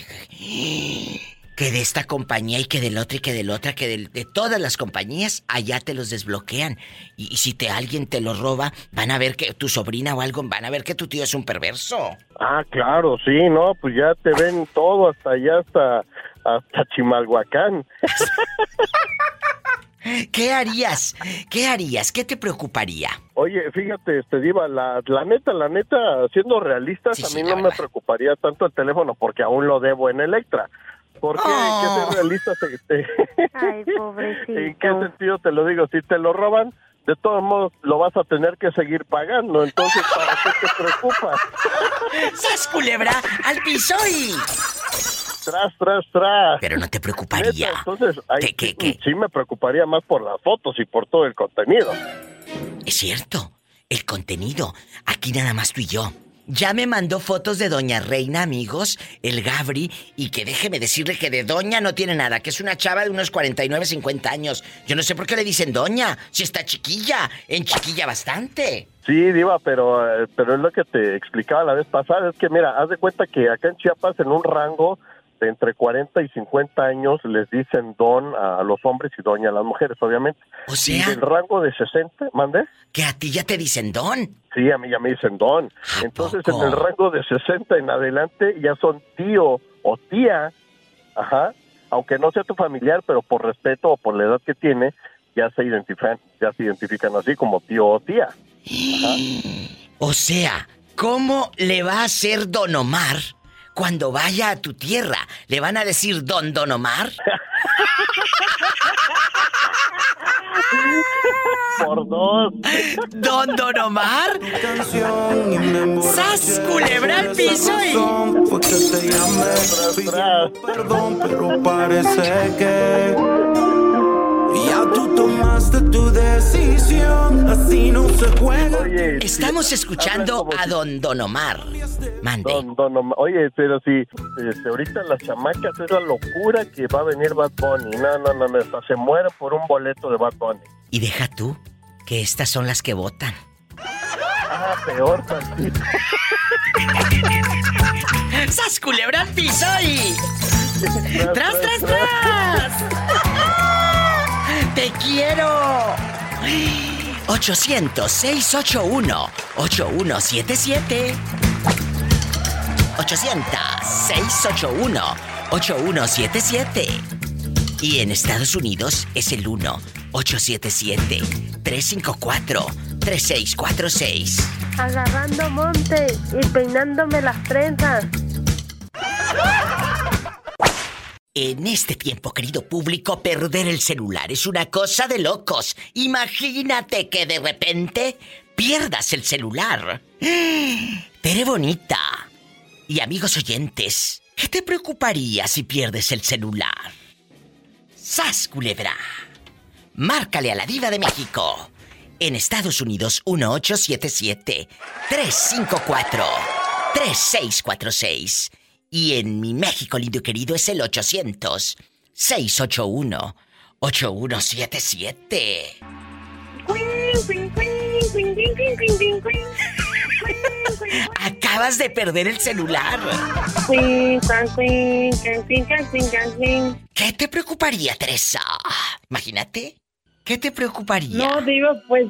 que de esta compañía y que del otro y que del otra, que de, todas las compañías, allá te los desbloquean. Y, y si te alguien te los roba, van a ver que tu sobrina o algo, van a ver que tu tío es un perverso. Ah, claro, sí, no, pues ya te ven todo hasta allá, hasta, hasta Chimalhuacán. ¿Qué harías? ¿Qué harías? ¿Qué te preocuparía? Oye, fíjate, este Diva, la, la neta, la neta, siendo realistas, Sí, a mí no me preocuparía tanto el teléfono porque aún lo debo en Electra. ¿Por qué? Oh. ¿Qué ser realistas? Este, Ay, ¿En pobrecito. qué sentido te lo digo? Si te lo roban, de todos modos lo vas a tener que seguir pagando. Entonces, ¿para qué te preocupas? ¡Sas culebra al piso y... Tras, tras, tras. Pero no te preocuparía. Neta, entonces, ahí ¿Qué, qué, sí- qué? sí me preocuparía más por las fotos y por todo el contenido. Es cierto, el contenido. Aquí nada más tú y yo. Ya me mandó fotos de Doña Reina, amigos, el Gabri, y que déjeme decirle que de Doña no tiene nada, que es una chava de unos 49, 50 años. Yo no sé por qué le dicen Doña, si está chiquilla, en chiquilla bastante. Sí, Diva, pero, eh, pero es lo que te explicaba la vez pasada. Es que, mira, haz de cuenta que acá en Chiapas, en un rango de entre 40 y 50 años, les dicen don a los hombres y doña a las mujeres, obviamente. O Y sea, del rango de 60, ¿mande? que a ti ya te dicen Don. Sí, a mí ya me dicen don. ¿A Entonces, poco? en el rango de 60 en adelante ya son tío o tía, ajá, aunque no sea tu familiar, pero por respeto o por la edad que tiene, ya se identifican, ya se identifican así como tío o tía. O sea, ¿cómo le va a hacer Don Omar cuando vaya a tu tierra? ¿Le van a decir Don Don Omar? Por dos. ¿Don Don Omar? ¡Sas, culebra al piso y... perdón, pero parece que tú tomaste tu decisión. Así no se juega. Oye, Estamos escuchando a don Don Omar. Mande. Don, don Omar. Oye, pero si este, ahorita las chamacas es la locura que va a venir Bad Bunny. No, no, no, no, hasta se mueren por un boleto de Bad Bunny. Y deja tú que estas son las que votan. Ah, peor tantito. ¡Sas culebra al piso y... ¡Tras, tras, tras! ¡Te quiero! 800-681-8177 800-681-8177 Y en Estados Unidos es el 1-877-354-3646 Agarrando monte y peinándome las trenzas. En este tiempo, querido público, perder el celular es una cosa de locos. Imagínate que de repente pierdas el celular. Tere bonita. Y amigos oyentes, ¿qué te preocuparía si pierdes el celular? ¡Sas, culebra! Márcale a la diva de México. En Estados Unidos, 1877-354-3646. Y en mi México lindo y querido es el 800-681-8177. Acabas de perder el celular. ¿Qué te preocuparía, Teresa? Imagínate. ¿Qué te preocuparía? No, digo, pues,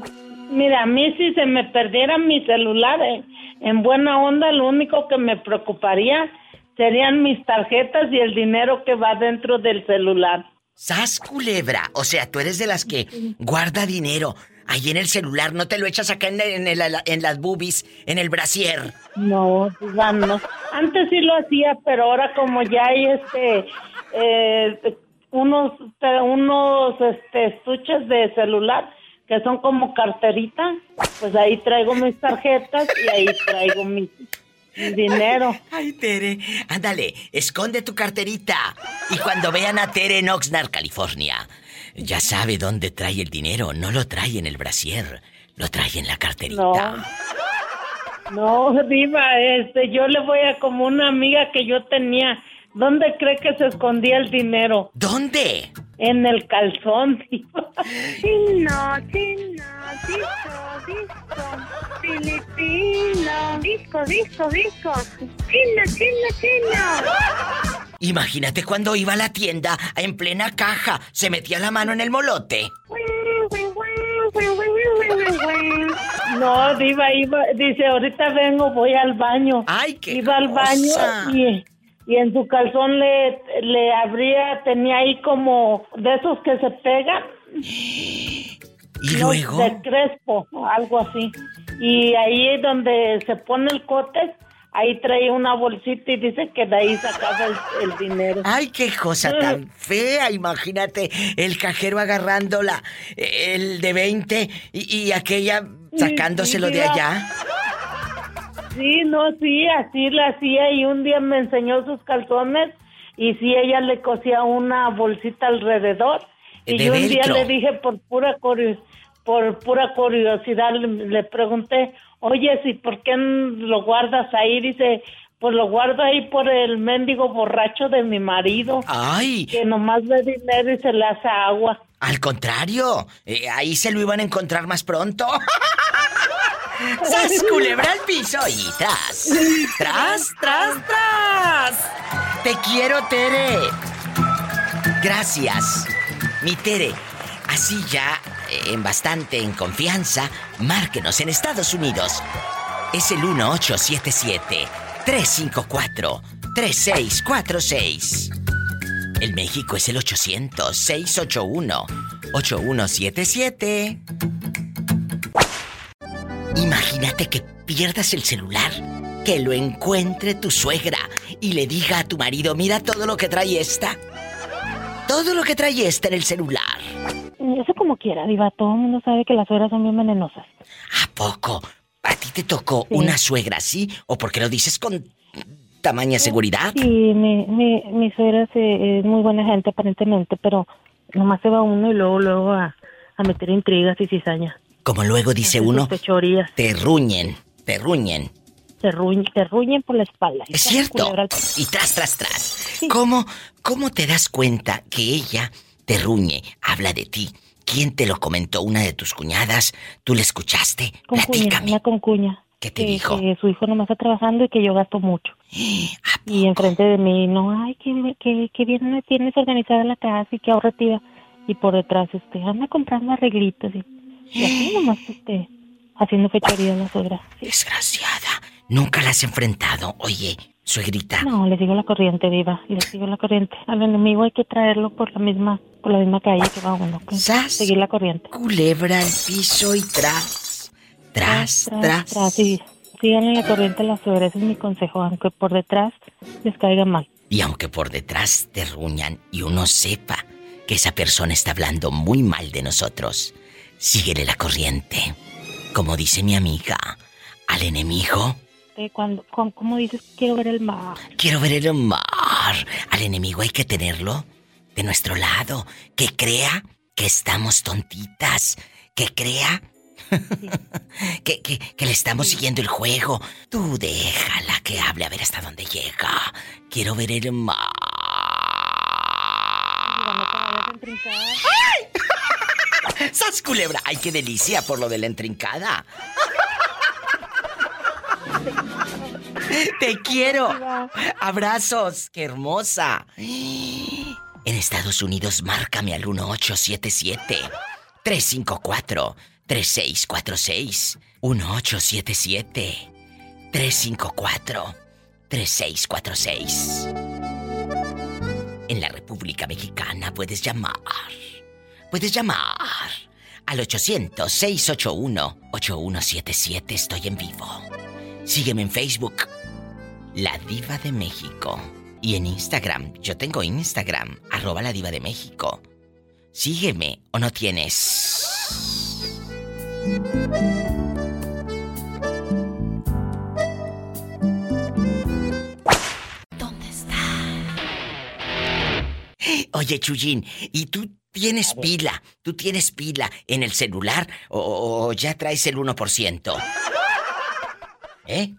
mira, a mí si se me perdiera mi celular eh, en buena onda, lo único que me preocuparía serían mis tarjetas y el dinero que va dentro del celular. ¡Sas, culebra! O sea, tú eres de las que guarda dinero ahí en el celular, no te lo echas acá en, en, el- en las boobies, en el brasier. No, no. Antes sí lo hacía, pero ahora como ya hay este eh, unos unos este estuches de celular que son como carterita, pues ahí traigo mis tarjetas y ahí traigo mi, mi dinero. Ay, Tere, ándale, esconde tu carterita. Y cuando vean a Tere en Oxnard, California, ya sabe dónde trae el dinero. No lo trae en el brasier, lo trae en la carterita. No, diva, este, yo le voy a como una amiga que yo tenía. ¿Dónde cree que se escondía el dinero? ¿Dónde? En el calzón. Chino, chino, disco, disco, filipino, disco, disco, disco, chino, chino, chino. Imagínate cuando iba a la tienda en plena caja, se metía la mano en el molote. No, diva, iba, dice, ahorita vengo, voy al baño. Ay, qué Iba al baño cosa. y, y en su calzón le, le abría, tenía ahí como de esos que se pegan. ¿Y luego? De crespo, algo así. Y ahí donde se pone el cote, ahí trae una bolsita y dice que de ahí sacaba el, el dinero. Ay, qué cosa tan fea. Imagínate el cajero agarrándola, el de 20 y, y aquella sacándoselo de allá. Sí, no, sí, así la hacía y un día me enseñó sus calzones y sí, ella le cosía una bolsita alrededor. Y yo un día le dije por pura por pura curiosidad, le, le pregunté, oye, si ¿por qué lo guardas ahí? Dice, pues lo guardo ahí por el mendigo borracho de mi marido. Ay. Que nomás ve dinero y se le hace agua. Al contrario, eh, ahí se lo iban a encontrar más pronto. ¡Sas, culebra al piso! Y tras, tras, tras, tras. Te quiero, Tere. Gracias. Mi Tere, así ya, eh, en bastante en confianza, márquenos en Estados Unidos. Es el 1877-354-3646. El México es el 800-681-8177. Imagínate que pierdas el celular, que lo encuentre tu suegra y le diga a tu marido, mira todo lo que trae esta. Todo lo que trae esta en el celular. Eso como quiera, Diva. Todo el mundo sabe que las suegras son bien venenosas. ¿A poco? ¿A ti te tocó una suegra así? ¿O porque lo dices con tamaña seguridad. Sí, mi, mi, mi suegra se- es muy buena gente aparentemente, pero nomás se va uno y luego, luego a, a meter intrigas y cizañas. Como luego dice uno, fechorías. te ruñen, te ruñen. Te, ruñ- te ruñen por la espalda. Es cierto. Y tras, tras, tras. ¿Cómo, ¿Cómo te das cuenta que ella te ruñe, habla de ti? ¿Quién te lo comentó? ¿Una de tus cuñadas? ¿Tú le escuchaste? Con cuña, una con cuña. ¿Qué te que, dijo? que su hijo nomás está trabajando y que yo gasto mucho. Y enfrente de mí, no, ay, que, que, que bien tienes organizada la casa y que ahorrativa. Y por detrás, este, anda comprando arreglitos y, y así nomás, este, haciendo fechoría la suegra. Desgraciada. Nunca la has enfrentado. Oye, suegrita. No, le sigo la corriente, viva, le sigo la corriente. Al enemigo hay que traerlo por la misma, por la misma calle que va uno. que Seguir la corriente. Culebra al piso y tras. Tras, tras. Tras, sí, síganle la corriente a la suegra, ese es mi consejo, aunque por detrás les caiga mal. Y aunque por detrás te ruñan y uno sepa que esa persona está hablando muy mal de nosotros, síguele la corriente. Como dice mi amiga, al enemigo, Eh, cuando, ¿Cómo dices? Quiero ver el mar. quiero ver el mar. Al enemigo hay que tenerlo de nuestro lado. Que crea que estamos tontitas. Que crea que, que, que le estamos siguiendo el juego. Tú déjala que hable a ver hasta dónde llega. Quiero ver el mar. ¡Sas culebra! ¡Ay, qué delicia por lo de la entrincada! ¡Te quiero! ¡Abrazos! ¡Qué hermosa! En Estados Unidos, márcame al 1877 354 3646 1877 354 3646 En la República Mexicana puedes llamar. Puedes llamar al 800-681-8177. Estoy en vivo. Sígueme en Facebook, La Diva de México. Y en Instagram, yo tengo Instagram, arroba la Diva de México. Sígueme o no tienes. ¿Dónde está? Oye, Chuyín, ¿y tú tienes pila? ¿Tú tienes pila en el celular o, o ya traes el 1%? ¿Eh?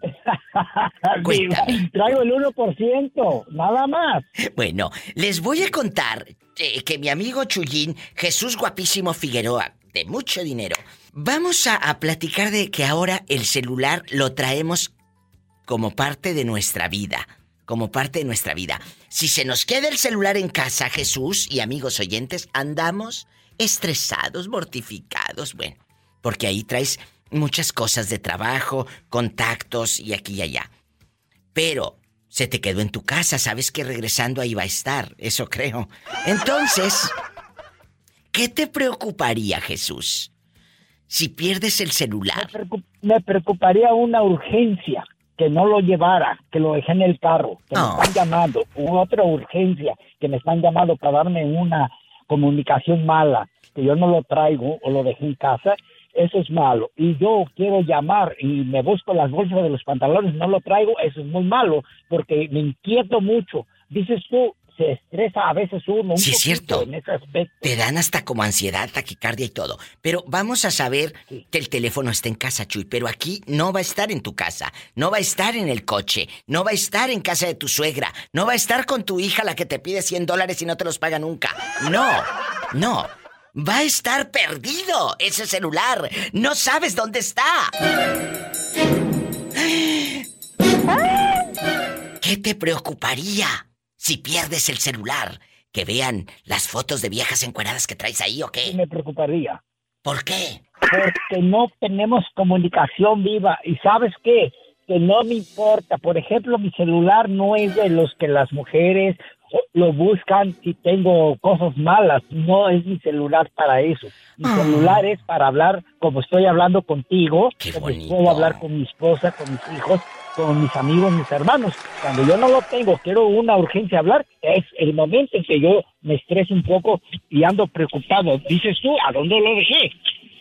Cuéntame. Traigo el 1%, nada más. Bueno, les voy a contar eh, que mi amigo Chuyín, Jesús Guapísimo Figueroa, de mucho dinero, vamos a, a platicar de que ahora el celular lo traemos como parte de nuestra vida. Como parte de nuestra vida. Si se nos queda el celular en casa, Jesús y amigos oyentes, andamos estresados, mortificados, bueno, porque ahí traes muchas cosas de trabajo, contactos y aquí y allá. Pero se te quedó en tu casa, sabes que regresando ahí va a estar, eso creo. Entonces, ¿qué te preocuparía, Jesús? Si pierdes el celular. Me preocuparía una urgencia, que no lo llevara, que lo dejé en el carro, que me están llamando, u otra urgencia, que me están llamando para darme una comunicación mala, que yo no lo traigo o lo dejé en casa, eso es malo. Y yo quiero llamar y me busco las bolsas de los pantalones, no lo traigo, eso es muy malo, porque me inquieto mucho. Dices tú, se estresa a veces uno un Sí, es cierto. en ese aspecto. Te dan hasta como ansiedad, taquicardia y todo. Pero vamos a saber que el teléfono está en casa, Chuy. Pero aquí no va a estar en tu casa. No va a estar en el coche. No va a estar en casa de tu suegra. No va a estar con tu hija la que te pide 100 dólares y no te los paga nunca. No, no. Va a estar perdido ese celular. No sabes dónde está. ¿Qué te preocuparía si pierdes el celular? ¿Que vean las fotos de viejas encueradas que traes ahí o qué? me preocuparía. ¿Por qué? Porque no tenemos comunicación viva. ¿Y sabes qué? Que no me importa. Por ejemplo, mi celular no es de los que las mujeres lo buscan si tengo cosas malas. No es mi celular para eso. Mi Ah. celular es para hablar como estoy hablando contigo, como puedo hablar con mi esposa, con mis hijos, con mis amigos, mis hermanos. Cuando yo no lo tengo, quiero una urgencia hablar, es el momento en que yo me estreso un poco y ando preocupado. Dices tú, ¿a dónde lo dejé?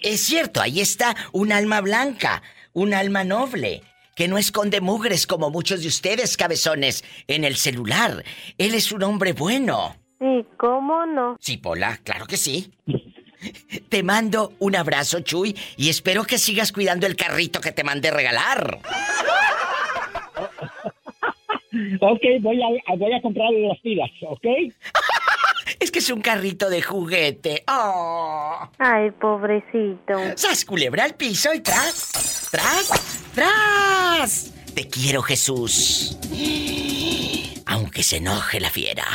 Es cierto, ahí está un alma blanca, un alma noble. Que no esconde mugres como muchos de ustedes, cabezones, en el celular. Él es un hombre bueno. Sí, ¿cómo no? Sí, Pola, claro que sí. Te mando un abrazo, Chuy, y espero que sigas cuidando el carrito que te mandé regalar. Ok, voy a, voy a comprarle las pilas, ¿ok? Es que es un carrito de juguete. Oh. Ay, pobrecito. ¡Sas culebra al piso y tras! ¡Tras! ¡Tras! Te quiero, Jesús. Aunque se enoje la fiera.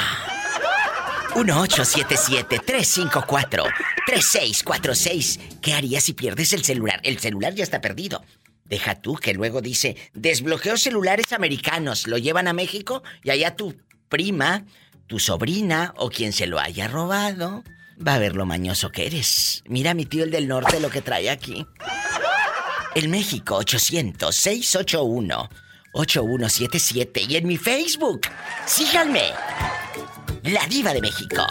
1877-354-3646. ¿Qué harías si pierdes el celular? El celular ya está perdido. Deja tú que luego dice, desbloqueo celulares americanos, lo llevan a México y allá tu prima, tu sobrina o quien se lo haya robado, va a ver lo mañoso que eres. Mira mi tío el del norte lo que trae aquí. El México 800-681-8177 y en mi Facebook, síganme. La Diva de México.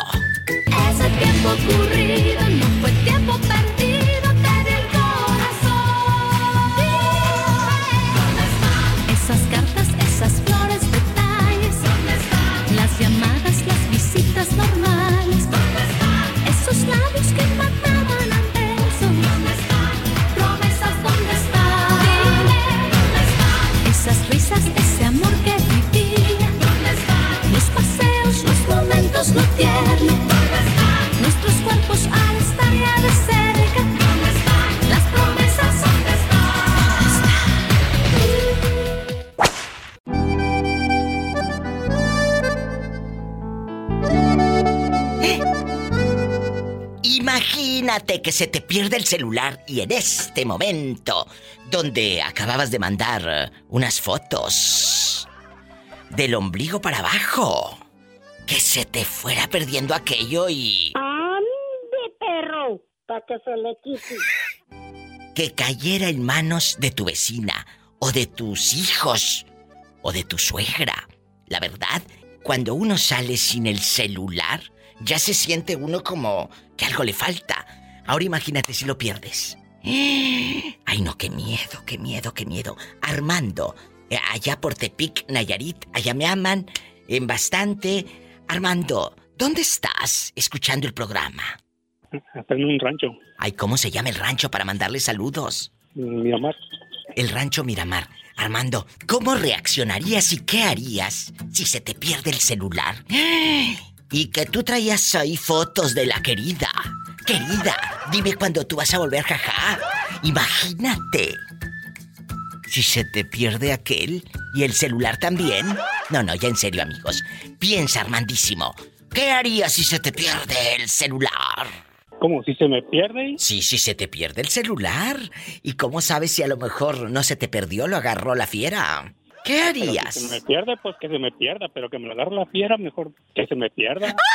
Ese tiempo ocurrido no fue tiempo perdido, te di el corazón. Esas cartas, esas flores, detalles. ¿Dónde están? Las llamadas, las visitas normales. ¿Dónde están? Esos labios que momentos, tierno. Nuestros cuerpos al estar ya de cerca. ¿Dónde están? Las promesas, ¿dónde Imagínate que se te pierde el celular y en este momento, donde acababas de mandar eh, unas fotos del ombligo para abajo, que se te fuera perdiendo aquello y ¡Ande, perro! Para que se le quite. que cayera en manos de tu vecina o de tus hijos o de tu suegra. La verdad, cuando uno sale sin el celular, ya se siente uno como que algo le falta. Ahora imagínate si lo pierdes. Ay, no, qué miedo, qué miedo, qué miedo. Armando, eh, allá por Tepic, Nayarit, allá me aman en bastante. Armando, ¿dónde estás escuchando el programa? Está en un rancho, Ay, ¿cómo se llama el rancho para mandarle saludos? Miramar. El rancho Miramar. Armando, ¿cómo reaccionarías y qué harías si se te pierde el celular? Y que tú traías ahí fotos de la querida. Querida, dime cuándo tú vas a volver, jaja. Imagínate. Si se te pierde aquel y el celular también. No, no, ya en serio, amigos. Piensa, Armandísimo. ¿Qué harías si se te pierde el celular? ¿Cómo? ¿Si se me pierde? Sí, si se te pierde el celular. ¿Y cómo sabes si a lo mejor no se te perdió, lo agarró la fiera? ¿Qué harías? Si se me pierde, pues que se me pierda, pero que me lo agarre la fiera, mejor que se me pierda.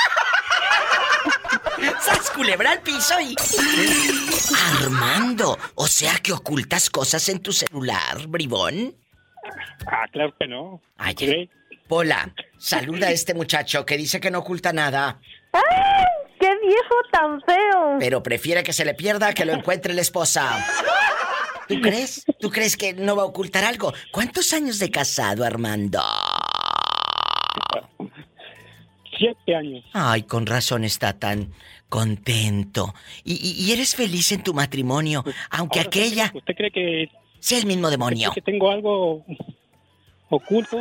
¡Sas culebra al piso y... Armando, o sea que ocultas cosas en tu celular, bribón. Ah, claro que no. Ay, Pola, saluda a este muchacho que dice que no oculta nada, ¡Ay! ¡Qué viejo tan feo! pero prefiere que se le pierda que lo encuentre la esposa. ¿Tú crees? ¿Tú crees que no va a ocultar algo? ¿Cuántos años de casado, Armando? Siete años. Ay, con razón está tan contento. ¿Y, y- y eres feliz en tu matrimonio, aunque Ahora, aquella ¿Usted cree que... sea el mismo demonio? ¿Usted cree que tengo algo oculto?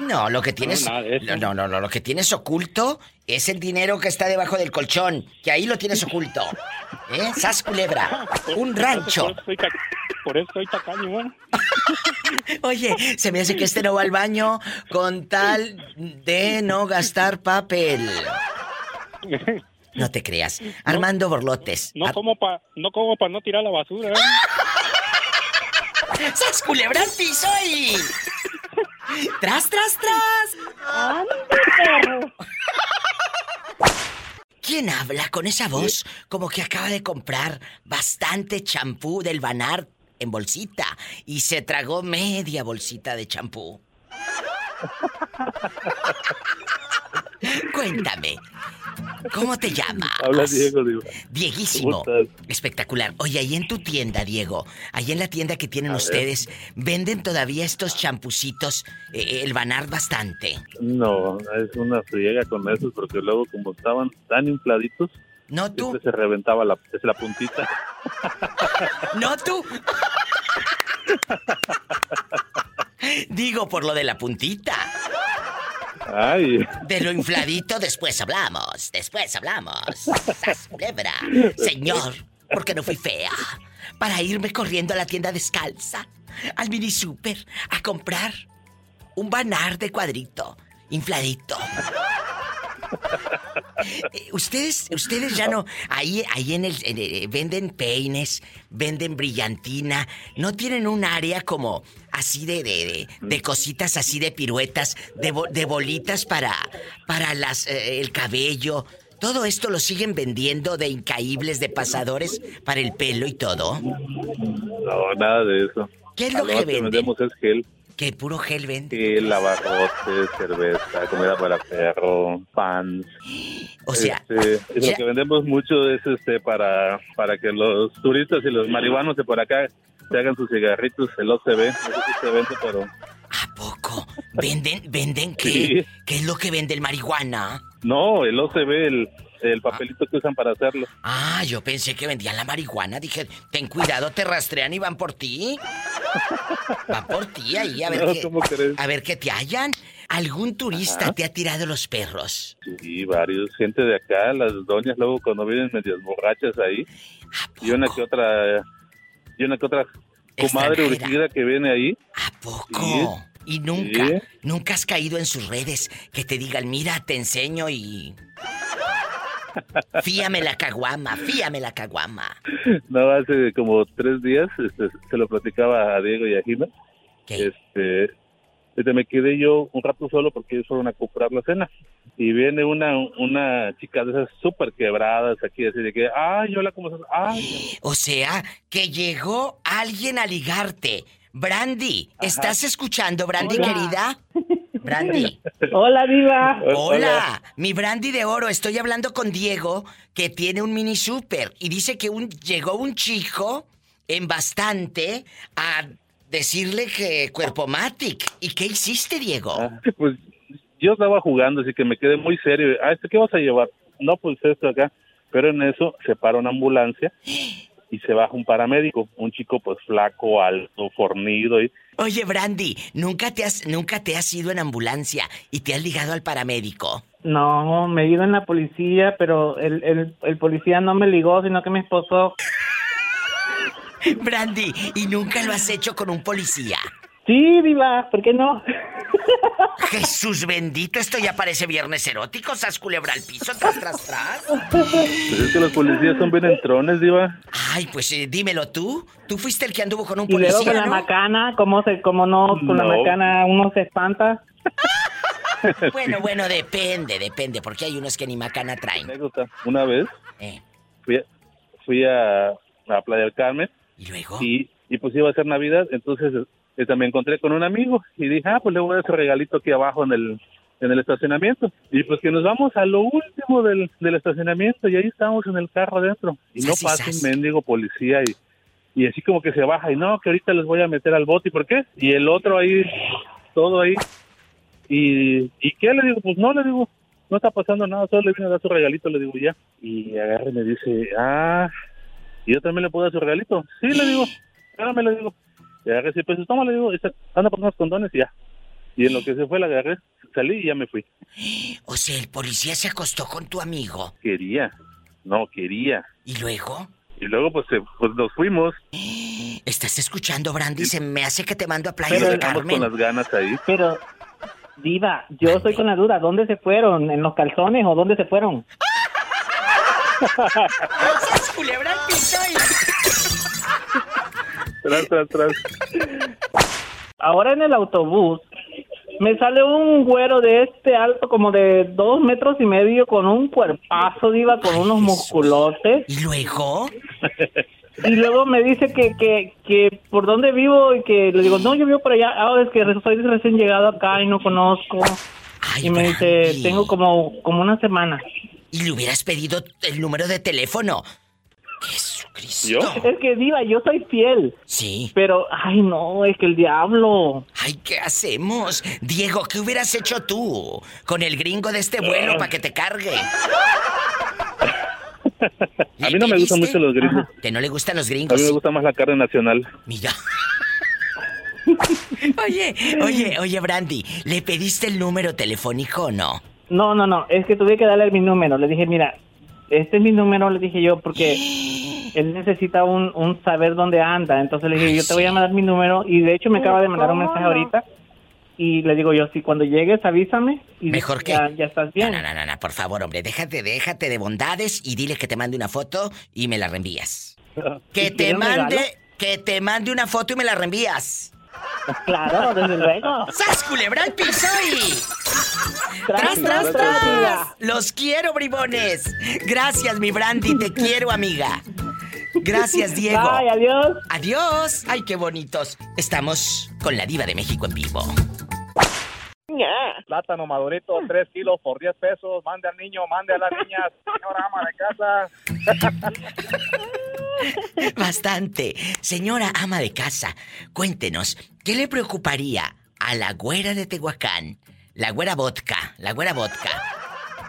No, lo que tienes. eso. No, no, no, lo que tienes oculto es el dinero que está debajo del colchón, que ahí lo tienes oculto. ¿Eh? Sas culebra. Un rancho. Por eso soy, tacaño, ¿eh? Oye, se me hace que este no va al baño con tal de no gastar papel. No te creas. Armando Borlotes. No como para no, como pa no tirar la basura, ¿eh? ¡Sas culebra al piso y... ¡Tras, tras, tras! ¿Quién habla con esa voz como que acaba de comprar bastante champú del Banar en bolsita y se tragó media bolsita de champú? Cuéntame, ¿Cómo te llamas? Habla Diego, Diva. Dieguísimo. ¿Cómo estás? Espectacular. Oye, ahí en tu tienda, Diego, ahí en la tienda que tienen A ver. ustedes, ¿venden todavía estos champucitos, eh, el Banar bastante? No, es una friega con esos porque luego como estaban tan infladitos, no tú se reventaba la, es la puntita. No tú. Digo por lo de la puntita. De lo infladito después hablamos, después hablamos. Culebra. Señor, ¿por qué no fui fea? Para irme corriendo a la tienda descalza, al mini super, a comprar un banar de cuadrito, infladito. Eh, Ustedes, ustedes ya no, ahí, ahí en el, en el- venden peines, venden brillantina, no tienen un área como así de, de, de- de cositas así de piruetas, de, bo- de bolitas para, para las, eh, el cabello. Todo esto lo siguen vendiendo de incaíbles, de pasadores para el pelo y todo. no, nada de eso. ¿Qué es lo Ah, que venden? vendemos es gel. Que puro gel venden. Gel, lavarrotes, cerveza, comida para perro, pans. O sea, Este, ya- lo que vendemos mucho es este para para que los turistas y los marihuanos de por acá se hagan sus cigarritos, el OCB, eso sí se vende, pero ¿Venden, venden qué? Sí. ¿Qué es lo que vende el marihuana? no, el OCB, el, el papelito que usan para hacerlo. Ah, yo pensé que vendían la marihuana. Dije, ten cuidado, te rastrean y van por ti. Van por ti ahí, a ver No, qué. A ver qué te hallan. ¿Algún turista Ajá. te ha tirado los perros? Y varios, gente de acá, las doñas luego cuando vienen medias borrachas ahí, y una que otra, y una que otra comadre urgida que viene ahí. ¿Cómo? Y nunca, Sí. nunca has caído en sus redes que te digan, mira, te enseño y. Fíame la caguama, fíame la caguama. No, hace como tres días este, se lo platicaba a Diego y a Gina. Este, este, me quedé yo un rato solo porque ellos fueron a comprar la cena. Y viene una una chica de esas súper quebradas aquí, así de que, ay, hola, ¿cómo estás? Ay, O sea, que llegó alguien a ligarte. Brandy, ¿estás escuchando, Brandy, Hola. querida? Brandy. Hola, Diva. Hola, mi Brandy de oro. Estoy hablando con Diego, que tiene un mini super. Y dice que un, llegó un chico en bastante a decirle que cuerpo matic. ¿Y qué hiciste, Diego? pues yo estaba jugando, así que me quedé muy serio. Ah, ¿este qué vas a llevar? No, pues esto acá. Pero en eso se para una ambulancia y se baja un paramédico, un chico pues flaco, alto, fornido y Oye, Brandy, ¿nunca te has, nunca te has ido en ambulancia y te has ligado al paramédico? No, me he ido en la policía, pero el, el, el policía no me ligó, sino que me esposó. Brandy, ¿y nunca lo has hecho con un policía? Sí, Diva, ¿por qué no? Jesús bendito, esto ya parece viernes erótico, sas culebra al piso, tras, tras, tras. pues es que los policías son bien entrones, diva. Ay, pues eh, dímelo tú. Tú fuiste el que anduvo con un Y luego policía, con la ¿no? macana, ¿cómo, se, cómo no? Con la No. macana uno se espanta. Bueno, bueno, depende, depende, porque hay unos que ni macana traen. Una vez Eh. fui, a, fui a, a Playa del Carmen. ¿Y luego? Y, y pues iba a ser Navidad, entonces este, me encontré con un amigo y dije, ah, pues le voy a dar su regalito aquí abajo en el, en el estacionamiento. Y pues que nos vamos a lo último del, del estacionamiento y ahí estamos en el carro adentro. Y no pasa un mendigo policía y, y así como que se baja y no, que ahorita les voy a meter al bote. ¿Y por qué? Y el otro ahí, todo ahí. ¿Y, ¿y qué? Le digo, pues no, le digo, no está pasando nada, solo le vine a dar su regalito, le digo ya. Y agarra y me dice, ah, ¿y yo también le puedo dar su regalito? Sí, le digo, espérame, le digo. Y agarré y pues toma, le digo, anda por unos condones y ya. Y en lo que se fue, la agarré, salí y ya me fui. O sea, el policía se acostó con tu amigo. Quería, no, quería. ¿Y luego? Y luego pues, se- pues nos fuimos. ¿Estás escuchando, Brandy? Se me hace que te mando a Playa Pero del estamos Carmen. con las ganas ahí. Pero, Diva, yo estoy con la duda, ¿dónde se fueron? ¿En los calzones o dónde se fueron? ¡Sas culebra Tras, tras, tras. Ahora en el autobús me sale un güero de este alto como de dos metros y medio con un cuerpazo, Diva, con unos musculotes. ¿Y luego? Y luego me dice que, que, que por dónde vivo y que le digo, no, yo vivo por allá. Ah, es que soy recién llegado acá y no conozco. y me dice, tengo como, como una semana. y le hubieras pedido el número de teléfono. Jesucristo. ¿Yo? Es que, Diva, yo soy fiel. Sí. Pero, ay, no, es que el diablo. Ay, ¿qué hacemos? Diego, ¿qué hubieras hecho tú con el gringo de este vuelo para que te cargue? A mí no me gustan mucho los gringos. Que no le gustan los A mí gringos. me gusta más la carne nacional. Mira. Oye, oye, oye, Brandy, ¿le pediste el número telefónico o no? No, no, no, es que tuve que darle mi número. Le dije, mira, este es mi número, le dije yo, porque él necesita un, un saber dónde anda. Entonces le dije, yo te voy a mandar mi número y de hecho me acaba de mandar un mensaje ahorita. Y le digo yo, si cuando llegues avísame y Mejor que... ya, ya estás bien. No, no, no, no, por favor, hombre, déjate, déjate de bondades y dile que te mande una foto y me la reenvías. Que te ¿Quieres un mande, que te mande una foto y me la reenvías. Claro, desde luego. ¡Sas, culebra al piso y... Tras, ¡Tras, tras. Los quiero, bribones. Gracias, mi Brandy, te quiero, amiga. Gracias, Diego. Bye, adiós. Adiós. Ay, qué bonitos. Estamos con la diva de México en vivo. Plátano madurito, 3 kilos por 10 pesos. Mande al niño, mande a las niñas. Señora ama de casa. Bastante. Señora ama de casa, cuéntenos, ¿qué le preocuparía a la güera de Tehuacán? La güera vodka, la güera vodka.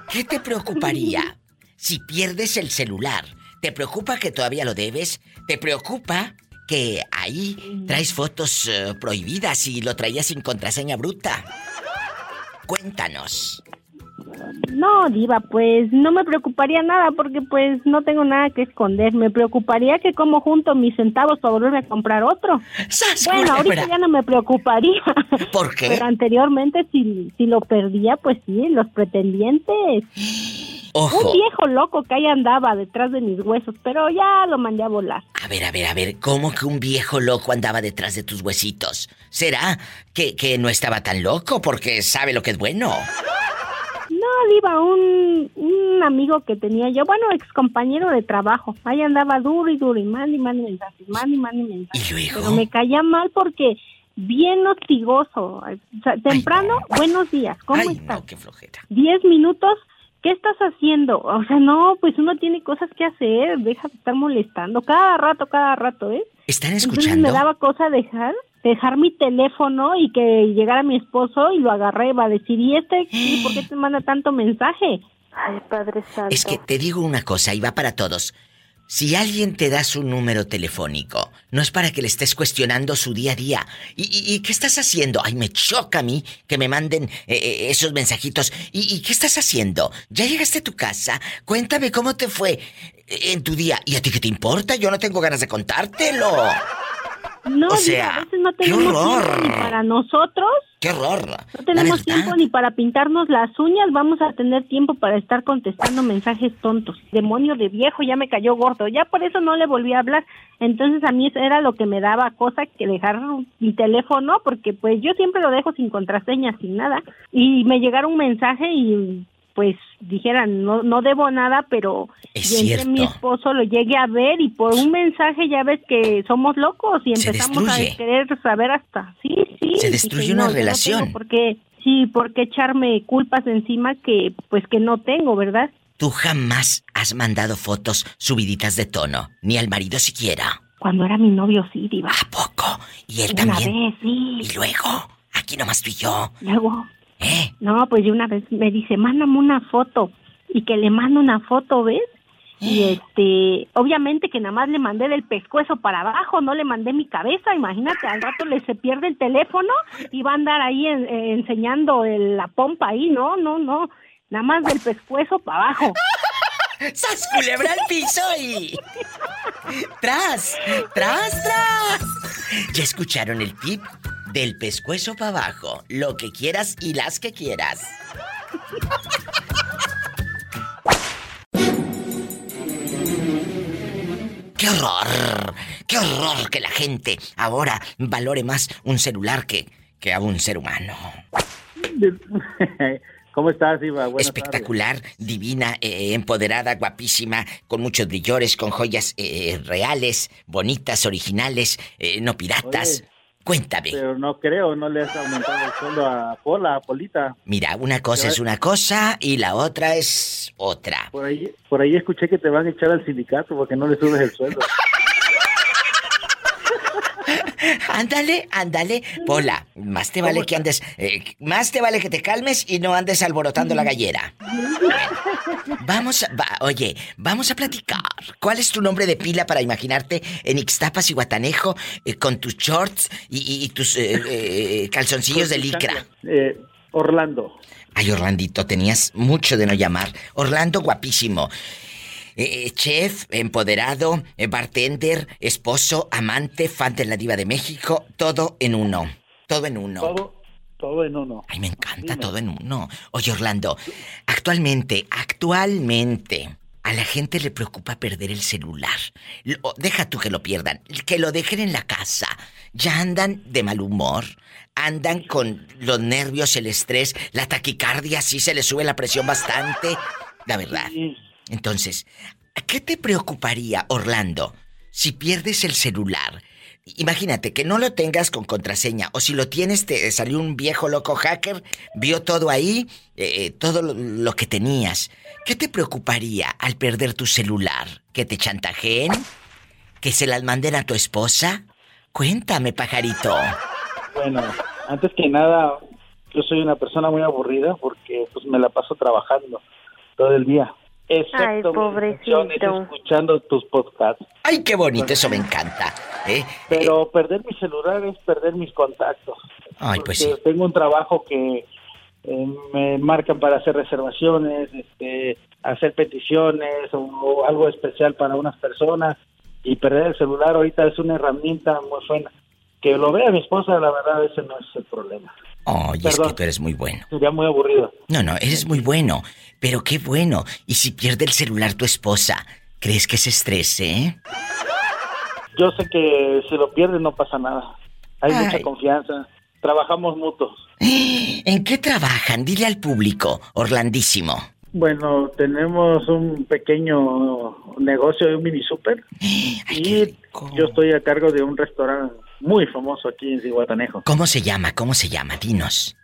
¿Qué te preocuparía si pierdes el celular? ¿Te preocupa que todavía lo debes? ¿Te preocupa que ahí traes fotos eh, prohibidas y lo traías sin contraseña bruta? Cuéntanos. No, diva, pues no me preocuparía nada porque pues no tengo nada que esconder. Me preocuparía que como junto mis centavos para volverme a comprar otro. Bueno, ahorita ya no me preocuparía. ¿Por qué? Pero anteriormente si, si lo perdía, pues sí, los pretendientes. Ojo. Un viejo loco que ahí andaba detrás de mis huesos, pero ya lo mandé a volar. A ver, a ver, a ver, ¿cómo que un viejo loco andaba detrás de tus huesitos? ¿Será que, que no estaba tan loco porque sabe lo que es bueno? Diva, un, un amigo que tenía yo, bueno, ex compañero de trabajo. Ahí andaba duro y duro y mande y mande mensajes, mande y mande mensajes. Pero me caía mal porque bien hostigoso. O sea, temprano, buenos días, ¿cómo Ay, estás? no, qué flojera. Diez minutos, ¿qué estás haciendo? O sea, no, pues uno tiene cosas que hacer, deja de estar molestando. Cada rato, cada rato, ¿eh? ¿Están Entonces escuchando? me daba cosa dejar, dejar mi teléfono y que llegara mi esposo y lo agarré, va a decir, ¿y este ¿Y por qué te manda tanto mensaje? Ay, Padre Santo. Es que te digo una cosa y va para todos. Si alguien te da su número telefónico, no es para que le estés cuestionando su día a día. ¿Y, y- y qué estás haciendo? Ay, me choca a mí que me manden eh, eh, esos mensajitos. ¿Y, y qué estás haciendo? ¿Ya llegaste a tu casa? Cuéntame cómo te fue en tu día. ¿Y a ti qué te importa? Yo no tengo ganas de contártelo. No, O a veces no tenemos tiempo ni para nosotros, ¡Qué horror! no tenemos tiempo ni para pintarnos las uñas, vamos a tener tiempo para estar contestando mensajes tontos. Demonio de viejo, ya me cayó gordo, ya por eso no le volví a hablar. Entonces a mí eso era lo que me daba cosa que dejar mi teléfono, porque pues yo siempre lo dejo sin contraseña, sin nada. Y me llegara un mensaje y pues dijeran, no, no debo nada, pero entre mi esposo lo llegue a ver y por un mensaje ya ves que somos locos y empezamos a querer saber hasta, sí, sí. Se destruye una no relación. tengo por qué- sí, por qué echarme culpas encima que pues que no tengo, ¿verdad? Tú jamás has mandado fotos subiditas de tono, ni al marido siquiera. Cuando era mi novio sí, diva. ¿A poco? ¿Y él Una también? vez, sí. ¿Y luego? Aquí nomás tú y yo. Luego, ¿Eh? no, pues de una vez me dice, mándame una foto. Y que le mando una foto, ¿ves? Y este, obviamente que nada más le mandé del pescuezo para abajo, no le mandé mi cabeza, imagínate, al rato le se pierde el teléfono y va a andar ahí en- eh, enseñando el- la pompa ahí, no, no, no, nada más del pescuezo para abajo. ¡Sas culebra al piso y... ¡Tras! ¡Tras, tras! ¿Ya escucharon el tip? Del pescuezo para abajo, lo que quieras y las que quieras. ¡Qué horror! ¡Qué horror que la gente ahora valore más un celular que, que a un ser humano! ¿Cómo estás, Iva? Buenas Espectacular, divina, eh, empoderada, guapísima, con muchos brillores, con joyas eh, reales, bonitas, originales, eh, no piratas. Cuéntame. Pero no creo, no le has aumentado el sueldo a Pola, a Polita. Mira, una cosa es una cosa y la otra es otra. Por ahí, por ahí escuché que te van a echar al sindicato porque no le subes el sueldo. Ándale, ándale. Pola, más te vale que andes. eh, más te vale que te calmes y no andes alborotando la gallera. Vamos, a- va- oye, vamos a platicar. ¿Cuál es tu nombre de pila para imaginarte en Ixtapas y Guatanejo eh, con tus shorts y, y- y tus eh, eh, calzoncillos de licra? Eh, Orlando. Ay, Orlandito, tenías mucho de no llamar. Orlando, guapísimo. Eh, eh, chef, empoderado, eh, bartender, esposo, amante, fan de la diva de México, todo en uno. Todo en uno. Todo, todo en uno. Ay, me encanta todo en uno. Oye, Orlando, actualmente, actualmente, a la gente le preocupa perder el celular. Lo- deja tú que lo pierdan, que lo dejen en la casa. Ya andan de mal humor, andan con los nervios, el estrés, la taquicardia, sí se les sube la presión bastante. La verdad. Entonces, ¿qué te preocuparía, Orlando, si pierdes el celular? Imagínate que no lo tengas con contraseña o si lo tienes te salió un viejo loco hacker, vio todo ahí, eh, todo lo, lo que tenías. ¿Qué te preocuparía al perder tu celular? ¿Que te chantajeen? ¿Que se las manden a tu esposa? Cuéntame, pajarito. Bueno, antes que nada, yo soy una persona muy aburrida porque pues me la paso trabajando todo el día. Excepto Ay, escuchando tus podcasts. Ay, qué bonito, eso me encanta. ¿eh? Pero perder mi celular es perder mis contactos. Ay, pues Porque Tengo un trabajo que eh, me marcan para hacer reservaciones, este, hacer peticiones o, o algo especial para unas personas y perder el celular ahorita es una herramienta muy buena. Que lo vea mi esposa, la verdad, ese no es el problema. Oye, es Perdón. que tú eres muy bueno. Sería muy aburrido. No, no, eres muy bueno. Pero qué bueno. Y si pierde el celular tu esposa, ¿crees que se estrese? eh? Yo sé que si lo pierdes no pasa nada. Hay Ay. mucha confianza. Trabajamos mutuos. ¿En qué trabajan? Dile al público, Orlandísimo. Bueno, tenemos un pequeño negocio de un mini super y yo estoy a cargo de un restaurante muy famoso aquí en Cihuatanejo. ¿Cómo se llama? ¿Cómo se llama? Dinos.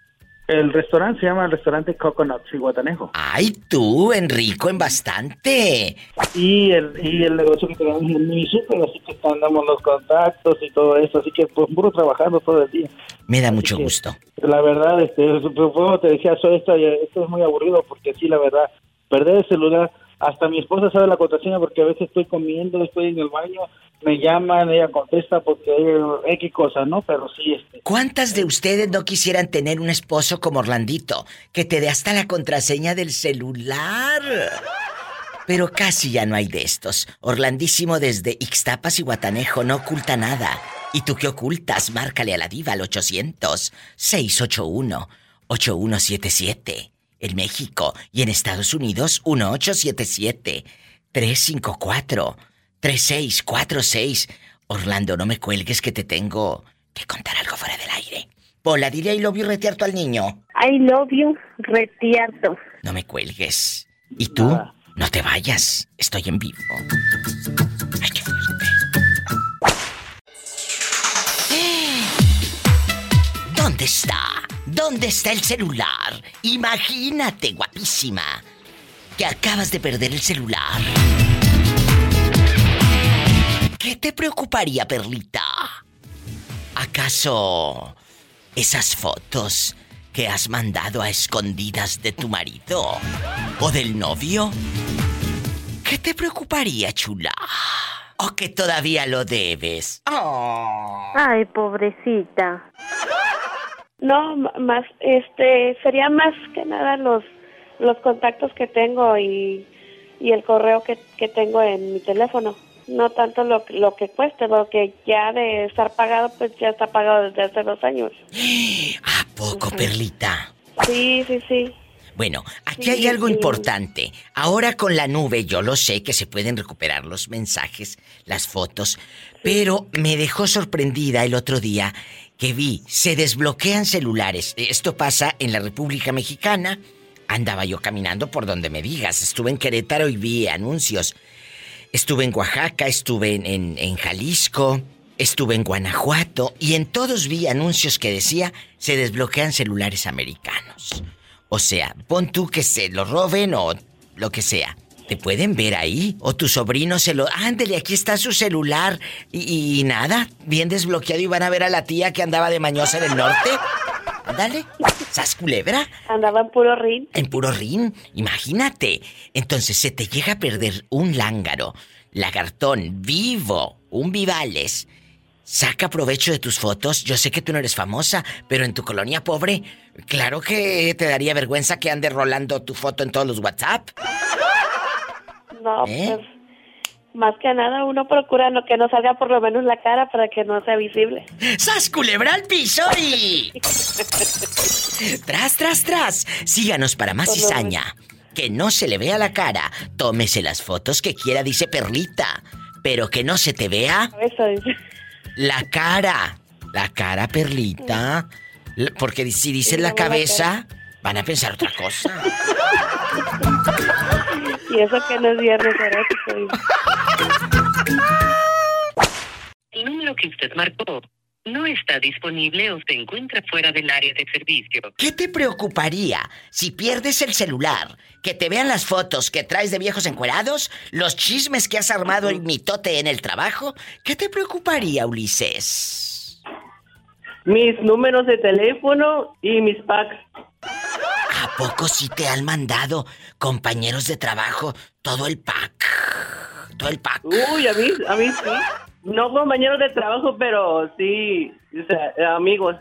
El restaurante se llama el restaurante Coconut Cihuatanejo. Ay, tú, Enrico, en bastante. Y el, y el negocio que tenemos es mini super, así que andamos los contactos y todo eso, así que pues puro trabajando todo el día. Me da mucho que- gusto. La verdad, este, pues, como te decía, soy esto, esto es muy aburrido porque sí, la verdad, perder el celular, hasta mi esposa sabe la contraseña porque a veces estoy comiendo, estoy en el baño, me llaman, ella contesta porque hay X cosas, ¿no? Pero sí, este, ¿Cuántas de ustedes no quisieran tener un esposo como Orlandito, que te dé hasta la contraseña del celular? Pero casi ya no hay de estos. Orlandísimo desde Ixtapas y Guatanejo no oculta nada. ¿Y tú qué ocultas? Márcale a la diva al 800-681-8177. En México y en Estados Unidos, 1877-354-3646. Orlando, no me cuelgues que te tengo que contar algo fuera del aire. Pola, dile I love you retearto al niño. I love you, retierto. No me cuelgues. ¿Y tú? No te vayas. Estoy en vivo. Ay, qué fuerte. ¿Dónde está? ¿Dónde está el celular? Imagínate, guapísima, que acabas de perder el celular. ¿Qué te preocuparía, Perlita? ¿Acaso esas fotos que has mandado a escondidas de tu marido o del novio? ¿Qué te preocuparía, chula? ¿O que todavía lo debes? Ay, pobrecita. No, más, este, sería más que nada los, los contactos que tengo y, y el correo que, que tengo en mi teléfono. No tanto lo, lo que cueste, porque ya de estar pagado, pues ya está pagado desde hace dos años. ¿A poco, Perlita? Sí, sí, sí. Bueno, aquí Sí, hay algo sí. importante. Ahora con la nube yo lo sé que se pueden recuperar los mensajes, las fotos, pero me dejó sorprendida el otro día que vi, se desbloquean celulares. Esto pasa en la República Mexicana. Andaba yo caminando por donde me digas. Estuve en Querétaro y vi anuncios. Estuve en Oaxaca, estuve en, en- Jalisco, estuve en Guanajuato y en todos vi anuncios que decía se desbloquean celulares americanos. O sea, pon tú que se lo roben o lo que sea. ¿Te pueden ver ahí? O tu sobrino se lo... Ándele, aquí está su celular. Y, y nada, bien desbloqueado y van a ver a la tía que andaba de mañosa en el norte. Ándale, ¿sas culebra? Andaba en puro rin. En puro rin, imagínate. Entonces se te llega a perder un lángaro, lagartón, vivo, un vivales. Saca provecho de tus fotos. Yo sé que tú no eres famosa, pero en tu colonia pobre, claro que te daría vergüenza que ande rolando tu foto en todos los WhatsApp. No, ¿Eh? pues más que nada uno procura no que no salga por lo menos la cara para que no sea visible. ¡Sas culebra al piso y... tras, tras, tras. Síganos para más Por cizaña. Que no se le vea la cara. Tómese las fotos que quiera, dice Perlita. Pero que no se te vea Eso la cara. La cara, Perlita. L- Porque si dices la cabeza, van a pensar otra cosa. Y eso que no es viernes erótico. El número que usted marcó no está disponible o se encuentra fuera del área de servicio. ¿Qué te preocuparía si pierdes el celular? Que te vean las fotos que traes de viejos encuerados, los chismes que has armado el mitote en el trabajo. ¿Qué te preocuparía, Ulises? Mis números de teléfono y mis packs. ¿A poco sí te han mandado compañeros de trabajo todo el pack? Todo el pack. Uy, a mí, a mí sí. No compañeros de trabajo, pero sí, o sea, amigos.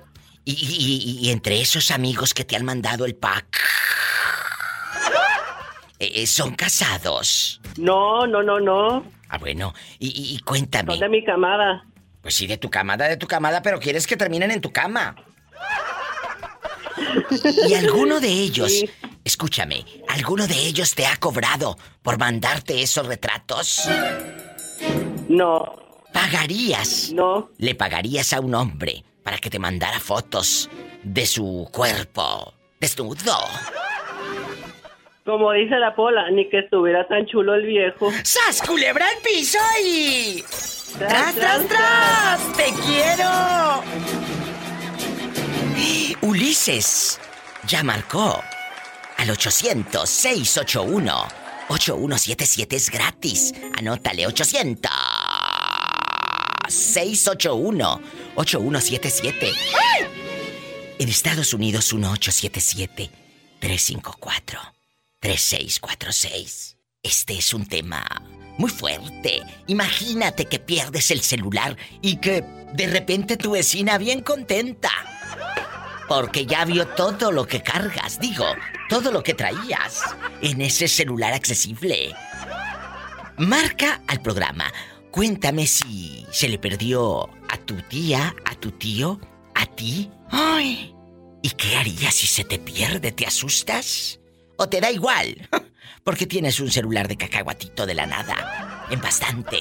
Y, y- y- y entre esos amigos que te han mandado el pack, eh, eh, ¿son casados? No, no, no, no. Ah, bueno, y cuéntame. Son de mi camada. Pues sí, de tu camada, de tu camada, pero quieres que terminen en tu cama. Y alguno de ellos, escúchame, ¿alguno de ellos te ha cobrado por mandarte esos retratos? No. ¿Pagarías? No. ¿Le pagarías a un hombre para que te mandara fotos de su cuerpo desnudo? Como dice la pola, ni que estuviera tan chulo el viejo. ¡Sas, culebra al piso y... ¡Tras, tras, tras! ¡Te quiero! Ulises ya marcó al 800-681-8177 es gratis. Anótale 800-681-8177. En Estados Unidos 1877-354-3646. Este es un tema muy fuerte. Imagínate que pierdes el celular y que de repente tu vecina bien contenta. Porque ya vio todo lo que cargas, digo, todo lo que traías en ese celular accesible. Marca al programa. Cuéntame si se le perdió a tu tía, a tu tío, a ti. ¡Ay! ¿Y qué harías si se te pierde? ¿Te asustas? ¿O te da igual? Porque tienes un celular de cacahuatito de la nada. En bastante.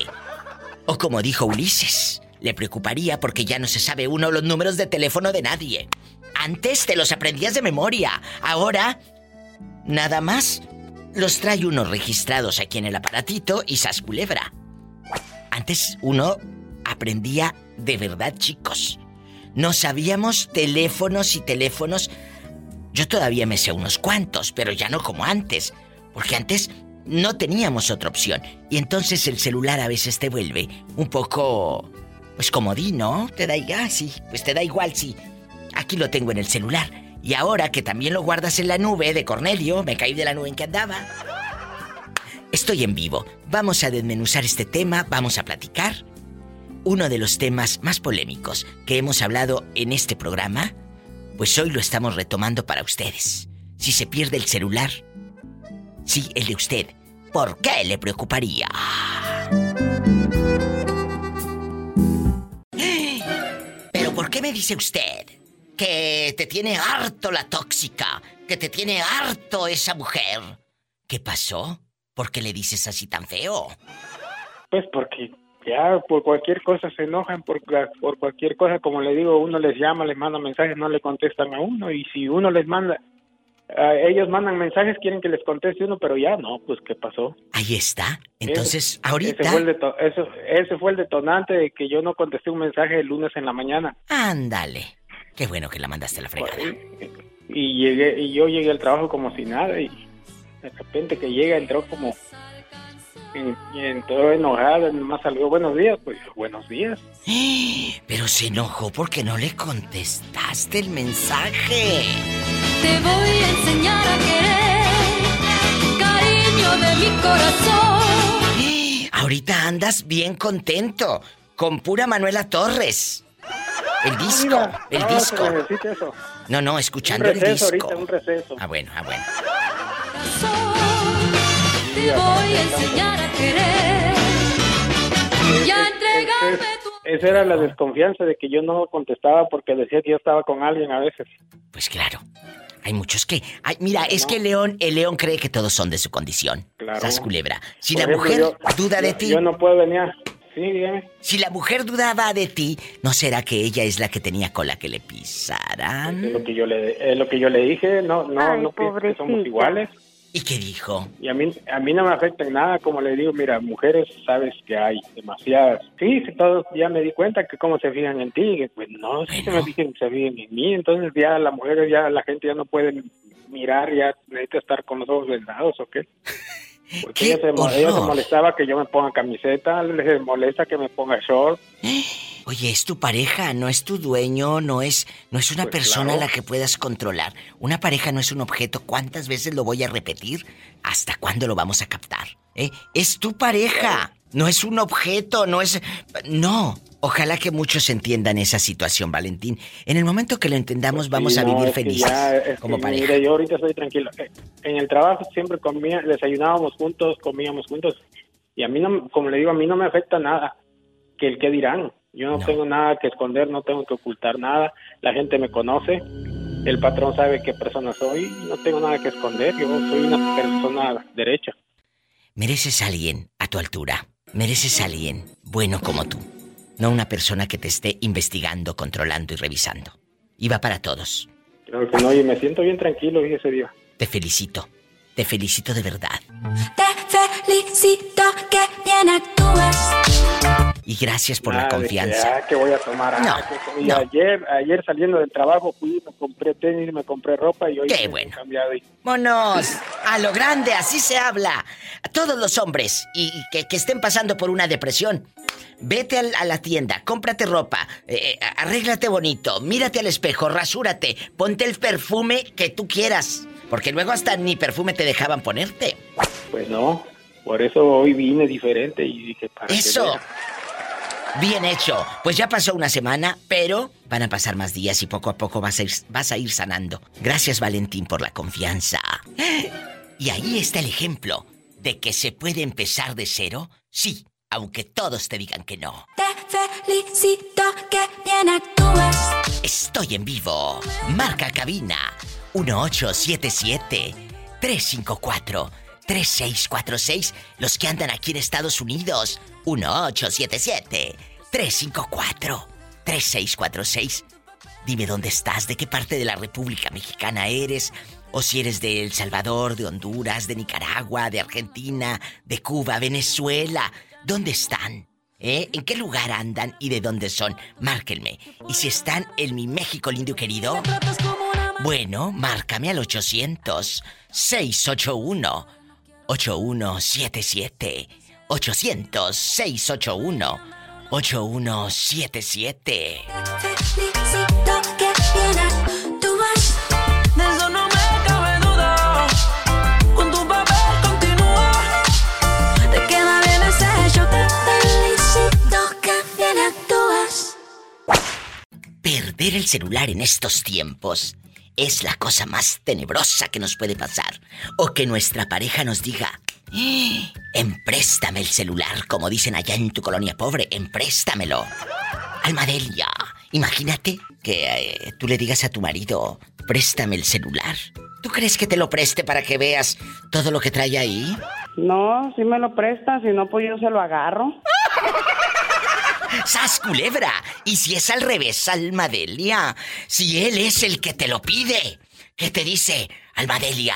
O como dijo Ulises, le preocuparía porque ya no se sabe uno los números de teléfono de nadie. Antes te los aprendías de memoria. Ahora, nada más los trae uno registrados aquí en el aparatito y sas culebra. Antes uno aprendía de verdad, chicos. No sabíamos teléfonos y teléfonos. Yo todavía me sé unos cuantos, pero ya no como antes. Porque antes no teníamos otra opción. Y entonces el celular a veces te vuelve un poco. Pues comodín, ¿no? Te da igual, sí. Pues te da igual, sí. Aquí lo tengo en el celular. Y ahora que también lo guardas en la nube de Cornelio, me caí de la nube en que andaba. Estoy en vivo. Vamos a desmenuzar este tema, vamos a platicar. Uno de los temas más polémicos que hemos hablado en este programa, pues hoy lo estamos retomando para ustedes. Si se pierde el celular, sí, el de usted, ¿por qué le preocuparía? Pero ¿por qué me dice usted que te tiene harto la tóxica? Que te tiene harto esa mujer. ¿Qué pasó? ¿Por qué le dices así tan feo? Pues porque ya por cualquier cosa se enojan, por, cualquier cosa, como le digo, uno les llama, les manda mensajes, no le contestan a uno, y si uno les manda ellos mandan mensajes, quieren que les conteste uno, pero ya no, pues ¿qué pasó? Ahí está. Entonces, ahorita. Ese fue, el deto- eso- ese fue el detonante de que yo no contesté un mensaje el lunes en la mañana. Ándale. Qué bueno que la mandaste a la fregada. Y llegué y yo llegué al trabajo como si nada y de repente que llega entró como y, y entró enojada, nomás salió buenos días, pues buenos días. Pero se enojó porque no le contestaste el mensaje. Te voy a enseñar a querer, cariño de mi corazón. Ahorita andas bien contento. Con pura Manuela Torres. El disco, el no, disco. eso. No, no, Un escuchando el disco. ahorita, un receso. Ah, bueno, ah, bueno. Te voy a enseñar a querer y a entregarme tu Esa era la desconfianza de que yo no contestaba porque decía que yo estaba con alguien a veces. Pues claro. Hay muchos que. ay, mira, es que el león, el león cree que todos son de su condición. Claro. Sas culebra. Si Por la ejemplo, mujer yo- duda de yo- ti. Yo no puedo venir. Sí, dígame. Si la mujer dudaba de ti, ¿no será que ella es la que tenía cola que le pisaran? Es lo que yo le, es lo que yo le dije, no, no, Ay, no que somos iguales. ¿Y qué dijo? Y a mí, a mí no me afecta en nada, como le digo, mira, mujeres sabes que hay demasiadas. Sí, sí, todos ya me di cuenta que cómo se fijan en ti, que, pues no, sí se me fijan, se fijan en mí, entonces ya las mujeres, ya la gente ya no puede mirar, ya necesita estar con los ojos vendados, ¿o qué? Porque ella se, ella se molestaba que yo me ponga camiseta, les molesta que me ponga short. Oye, es tu pareja, no es tu dueño, no es, no es una Pues persona claro. a la que puedas controlar. Una pareja no es un objeto. ¿Cuántas veces lo voy a repetir? ¿Hasta cuándo lo vamos a captar? ¿Eh? Es tu pareja, no es un objeto, no es... No. Ojalá que muchos entiendan esa situación, Valentín. En el momento que lo entendamos, vamos a no, vivir felices ya, como que, pareja. Mire, yo ahorita estoy tranquilo. Eh, En el trabajo siempre comía, desayunábamos juntos, comíamos juntos. Y a mí, no, como le digo, a mí no me afecta nada. Que el que dirán. Yo no, tengo nada que esconder, no tengo que ocultar nada. La gente me conoce. El patrón sabe qué persona soy. No tengo nada que esconder. Yo soy una persona derecha. Mereces a alguien a tu altura. Mereces a alguien bueno como tú. No una persona que te esté investigando, controlando y revisando. Y va para todos. Claro que no, y me siento bien tranquilo ese día. Te felicito. Te felicito de verdad. Te felicito que bien actúas. Y gracias por la de confianza. Que, ah, que voy a tomar. ah, No, que- y no. ayer, ayer saliendo del trabajo fui, me compré tenis, me compré ropa y hoy Qué bueno. cambiado y ¡Monos! A lo grande, así se habla. A todos los hombres y, y que, que estén pasando por una depresión. Vete al- a la tienda, cómprate ropa, eh, eh, arréglate bonito, mírate al espejo, rasúrate, ponte el perfume que tú quieras. Porque luego hasta ni perfume te dejaban ponerte. Pues no, por eso hoy vine diferente y dije, para que Eso. vea. Bien hecho. Pues ya pasó una semana, pero van a pasar más días y poco a poco vas a ir, vas a ir sanando. Gracias Valentín por la confianza. Y ahí está el ejemplo de que se puede empezar de cero, sí, aunque todos te digan que no. Te felicito que bien actúas. Estoy en vivo. Marca cabina 1877 354 3646. Los que andan aquí en Estados Unidos 1877 354 3646. Dime dónde estás, de qué parte de la República Mexicana eres, o si eres de El Salvador, de Honduras, de Nicaragua, de Argentina, de Cuba, Venezuela. ¿Dónde están? ¿Eh? ¿En qué lugar andan y de dónde son? Márquenme. Y si están en mi México lindo y querido, bueno, márcame al 800 681 8177 800 681 8177 Felicito que bien actúas. De eso no me cabe duda. Con tu papel continúa. Te queda bien ese hecho. Te felicito que bien actúas. Perder el celular en estos tiempos es la cosa más tenebrosa que nos puede pasar. O que nuestra pareja nos diga, "Eh, empréstame el celular, como dicen allá en tu colonia pobre, empréstamelo. Almadelia, imagínate que eh, tú le digas a tu marido, préstame el celular. ¿Tú crees que te lo preste para que veas todo lo que trae ahí? No, si me lo presta, si no, pues yo se lo agarro. ¡Sas culebra! ¿Y si es al revés, Almadelia? Si él es el que te lo pide, que te dice, Almadelia,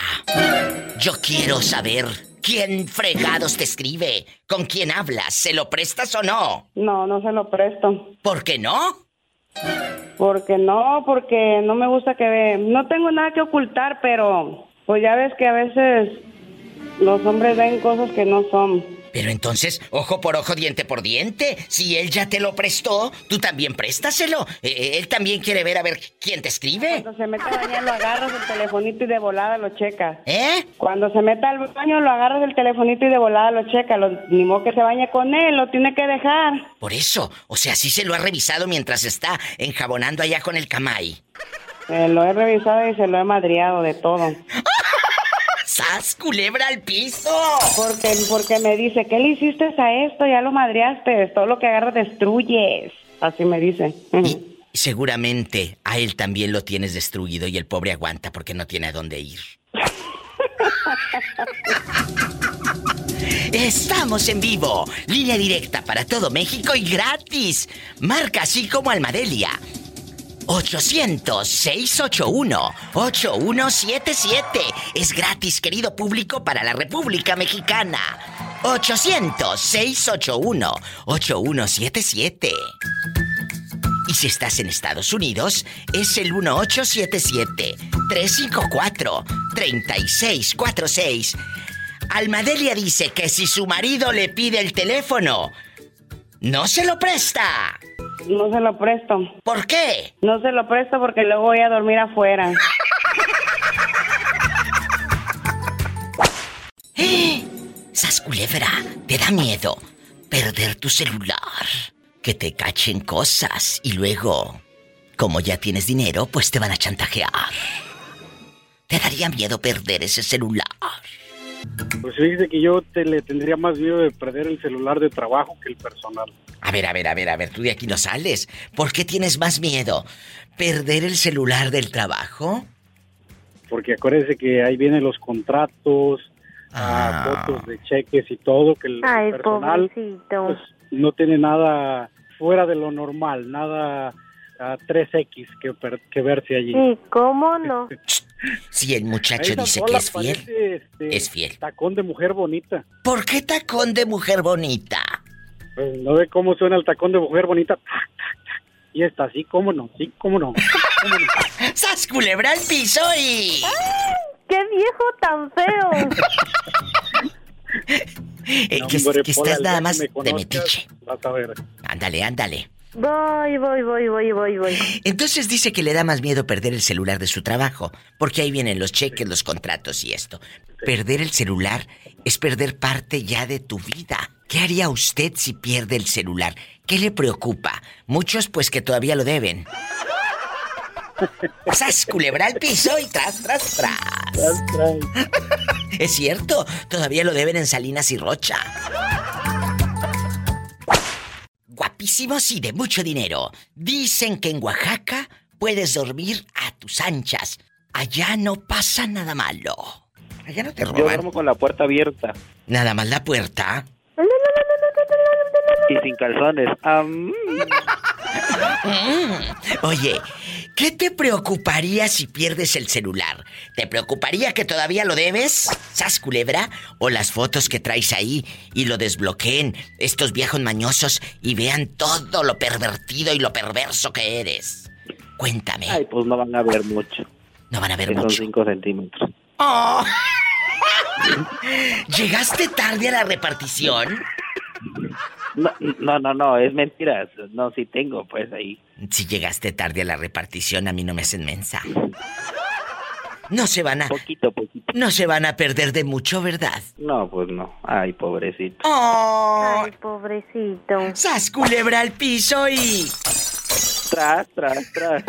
yo quiero saber quién fregados te escribe, con quién hablas, ¿se lo prestas o no? No, no se lo presto. ¿Por qué no? Porque no, porque no me gusta que ve. No tengo nada que ocultar, pero pues ya ves que a veces los hombres ven cosas que no son. Pero entonces, ojo por ojo, diente por diente. Si él ya te lo prestó, tú también préstaselo. Eh, él también quiere ver a ver quién te escribe. Cuando se mete al baño lo agarras el telefonito y de volada lo checas. ¿Eh? Cuando se mete al baño lo agarras el telefonito y de volada lo checa. Lo, ni modo que se bañe con él, lo tiene que dejar. Por eso, o sea, sí se lo ha revisado mientras está enjabonando allá con el camay. Eh, lo he revisado y se lo he madriado de todo. ¡Sas, culebra al piso! Porque, porque me dice, ¿qué le hiciste a esto? Ya lo madreaste, todo lo que agarras destruyes. Así me dice. Y seguramente a él también lo tienes destruido y el pobre aguanta porque no tiene a dónde ir. Estamos en vivo, línea directa para todo México y gratis. Marca así como Almadelia. 800-681-8177. Es gratis, querido público, para la República Mexicana. 800-681-8177. Y si estás en Estados Unidos, es el 1877-354-3646. Almadelia dice que si su marido le pide el teléfono, no se lo presta. No se lo presto. ¿Por qué? No se lo presto porque luego voy a dormir afuera. ¡Eh! Sas culebra, te da miedo perder tu celular. Que te cachen cosas y luego, como ya tienes dinero, pues te van a chantajear. ¿Te daría miedo perder ese celular? Pues fíjese que yo te, le tendría más miedo de perder el celular de trabajo que el personal. A ver, a ver, a ver, a ver, tú de aquí no sales. ¿Por qué tienes más miedo? ¿Perder el celular del trabajo? Porque acuérdese que ahí vienen los contratos, ah, fotos de cheques y todo, que el Ay, personal pobrecito. pues, no tiene nada fuera de lo normal, nada a 3X que, per- que verse allí. Sí, ¿cómo no? Si el muchacho dice que es fiel, parece, este, es fiel. Tacón de mujer bonita. ¿Por qué tacón de mujer bonita? Pues, ¿No ve cómo suena el tacón de mujer bonita? Tac, tac, tac. Y está así, ¿cómo no? Sí, ¿cómo no? ¿Cómo no? ¡Sas culebra al piso y... ¡Qué viejo tan feo! Eh, No, que, hombre, que estás nada más de metiche. Vas a ver. Ándale, ándale. Voy, voy, voy, voy, voy, voy. Entonces dice que le da más miedo perder el celular de su trabajo, porque ahí vienen los cheques, los contratos y esto. Perder el celular es perder parte ya de tu vida. ¿Qué haría usted si pierde el celular? ¿Qué le preocupa? Muchos pues que todavía lo deben. ¡Sas, culebra al piso y tras, tras, tras! Es cierto, todavía lo deben en Salinas y Rocha. Guapísimos y de mucho dinero. Dicen que en Oaxaca puedes dormir a tus anchas. Allá no pasa nada malo. Allá no te Yo roban. duermo con la puerta abierta Nada más la puerta. y sin calzones. Am, Mm. Oye, ¿qué te preocuparía si pierdes el celular? ¿Te preocuparía que todavía lo debes? ¿Sas culebra? ¿O las fotos que traes ahí y lo desbloqueen estos viejos mañosos y vean todo lo pervertido y lo perverso que eres? Cuéntame. Ay, pues no van a ver mucho. No van a ver Que Son mucho. 5 centímetros. Oh. ¿Llegaste tarde a la repartición? No, no, no, no, es mentira. No, sí tengo, pues ahí. Si llegaste tarde a la repartición, a mí no me hacen mensa. No se van a. Poquito, poquito. No se van a perder de mucho, ¿verdad? No, pues no. Ay, pobrecito. ¡Oh! Ay, pobrecito. ¡Sas culebra al piso y. Tras, tras, tras.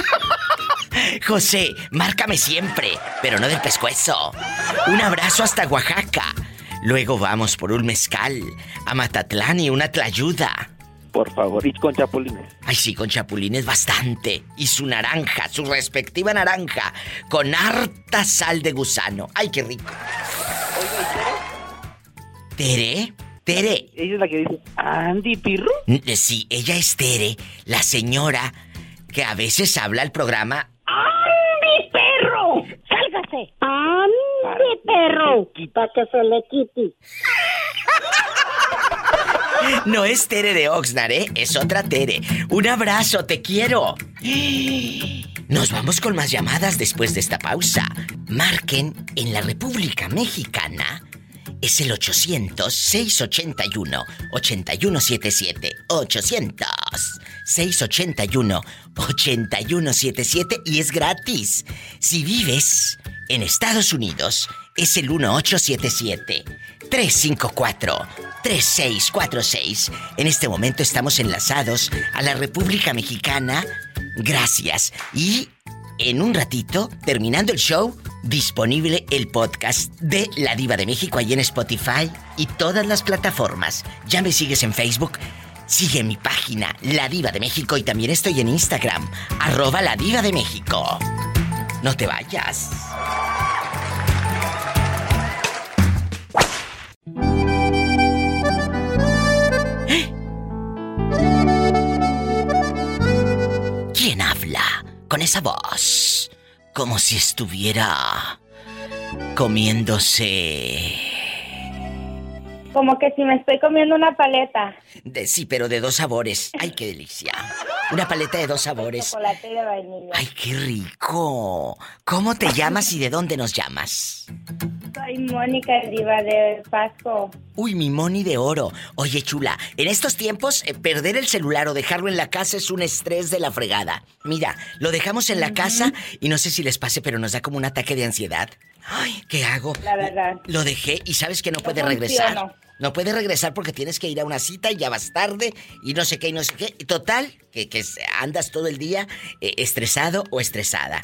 José, márcame siempre, pero no del pescuezo. Un abrazo hasta Oaxaca. Luego vamos por un mezcal a Matatlán y una tlayuda. Por favor, y con chapulines. Ay, sí, con chapulines bastante. Y su naranja, su respectiva naranja, con harta sal de gusano. Ay, qué rico. ¿Tere? Tere. Ella es la que dice, Andy Pirro. N- Sí, ella es Tere, la señora que a veces habla al programa. ¡Mi perro! ¡Sálgase! ¡Ande, perro! Para que se le quite. No es Tere de Oxnard, ¿eh? Es otra Tere. Un abrazo, te quiero. Nos vamos con más llamadas después de esta pausa. Marquen en la República Mexicana. Es el 800-681-8177. 800-681-8177 y es gratis. Si vives en Estados Unidos, es el 1877-354-3646. En este momento estamos enlazados a la República Mexicana. Gracias. Y en un ratito, terminando el show, disponible el podcast de La Diva de México ahí en Spotify y todas las plataformas. Ya me sigues en Facebook. Sigue mi página, La Diva de México, y también estoy en Instagram, arroba La Diva de México. No te vayas. ¿Quién habla con esa voz? Como si estuviera comiéndose... Como que si me estoy comiendo una paleta. De, sí, pero de dos sabores. ¡Ay, qué delicia! Una paleta de dos sabores. Chocolate y de vainilla. ¡Ay, qué rico! ¿Cómo te llamas y de dónde nos llamas? Soy Mónica Diva de Pasco. Uy, mi Moni de oro. Oye, chula, en estos tiempos, eh, perder el celular o dejarlo en la casa es un estrés de la fregada. Mira, lo dejamos en la casa y no sé si les pase, pero nos da como un ataque de ansiedad. Ay, ¿qué hago? La verdad. Lo dejé y sabes que no puede regresar. No puede regresar porque tienes que ir a una cita y ya vas tarde y no sé qué y no sé qué. Total, que, que andas todo el día eh, estresado o estresada.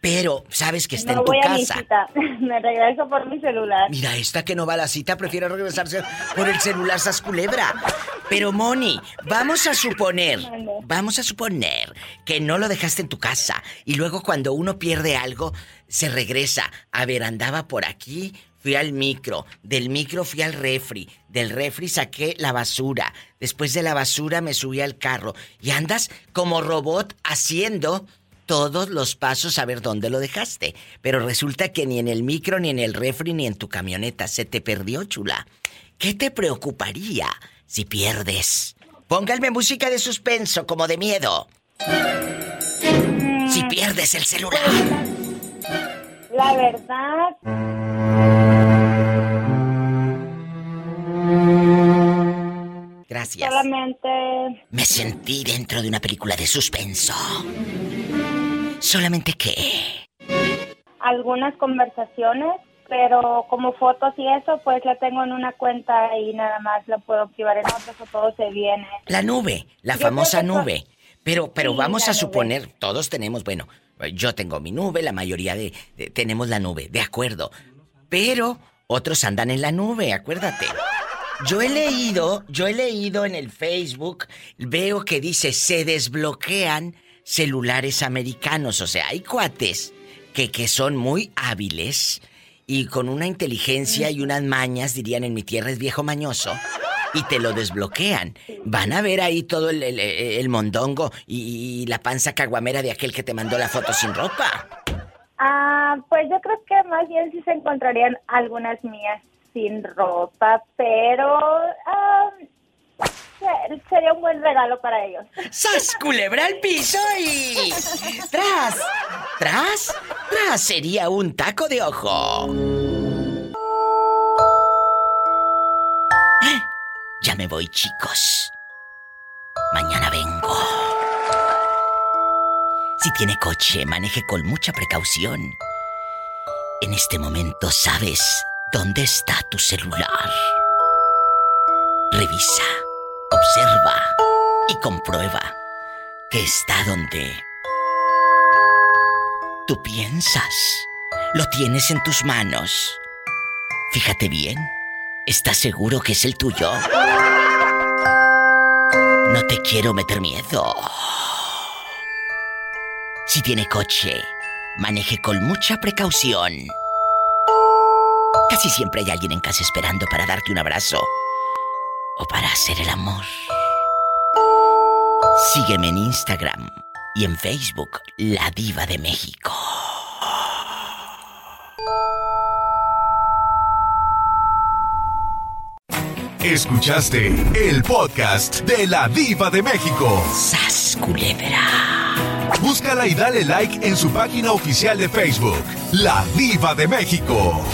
Pero sabes que está no en tu voy a mi casa. cita. Me regreso por mi celular. Mira, esta que no va a la cita prefiere regresarse por el celular sas culebra. Pero Moni, vamos a suponer, vamos a suponer que no lo dejaste en tu casa y luego cuando uno pierde algo se regresa. A ver, andaba por aquí, fui al micro, del micro fui al refri, del refri saqué la basura, después de la basura me subí al carro y andas como robot haciendo todos los pasos a ver dónde lo dejaste. Pero resulta que ni en el micro, ni en el refri, ni en tu camioneta se te perdió, chula. ¿Qué te preocuparía si pierdes? Pónganme música de suspenso, como de miedo. Si pierdes el celular. La verdad, Gracias. solamente Me sentí dentro de una película de suspenso. Solamente que... algunas conversaciones, pero como fotos y eso, pues la tengo en una cuenta y nada más la puedo activar en otras o todo se viene. La nube, la Yo famosa nube. Pero, pero Sí, vamos a nube. suponer, todos tenemos, bueno, yo tengo mi nube, la mayoría de, de- tenemos la nube, de acuerdo. Pero otros andan en la nube, acuérdate. Yo he leído, yo he leído en el Facebook, veo que dice se desbloquean celulares americanos, o sea, hay cuates que, que son muy hábiles y con una inteligencia y unas mañas, dirían en mi tierra es viejo mañoso, y te lo desbloquean. Van a ver ahí todo el, el- mondongo y, la panza caguamera de aquel que te mandó la foto sin ropa. Ah, pues yo creo que más bien sí se encontrarían algunas mías sin ropa, pero ah, sería un buen regalo para ellos. ¡Sas, culebra al piso y... ¡Tras! ¡Tras! ¡Tras! Sería un taco de ojo. ¿Eh? Ya me voy, chicos. Mañana vengo. Si tiene coche, maneje con mucha precaución. En este momento sabes dónde está tu celular. Revisa, observa y comprueba que está donde tú piensas. Lo tienes en tus manos. Fíjate bien. ¿Estás seguro que es el tuyo? No te quiero meter miedo. Si tiene coche, maneje con mucha precaución. Casi siempre hay alguien en casa esperando para darte un abrazo o para hacer el amor. Sígueme en Instagram y en Facebook, La Diva de México. Escuchaste el podcast de La Diva de México. ¡Sas culebra! Búscala y dale like en su página oficial de Facebook, La Diva de México.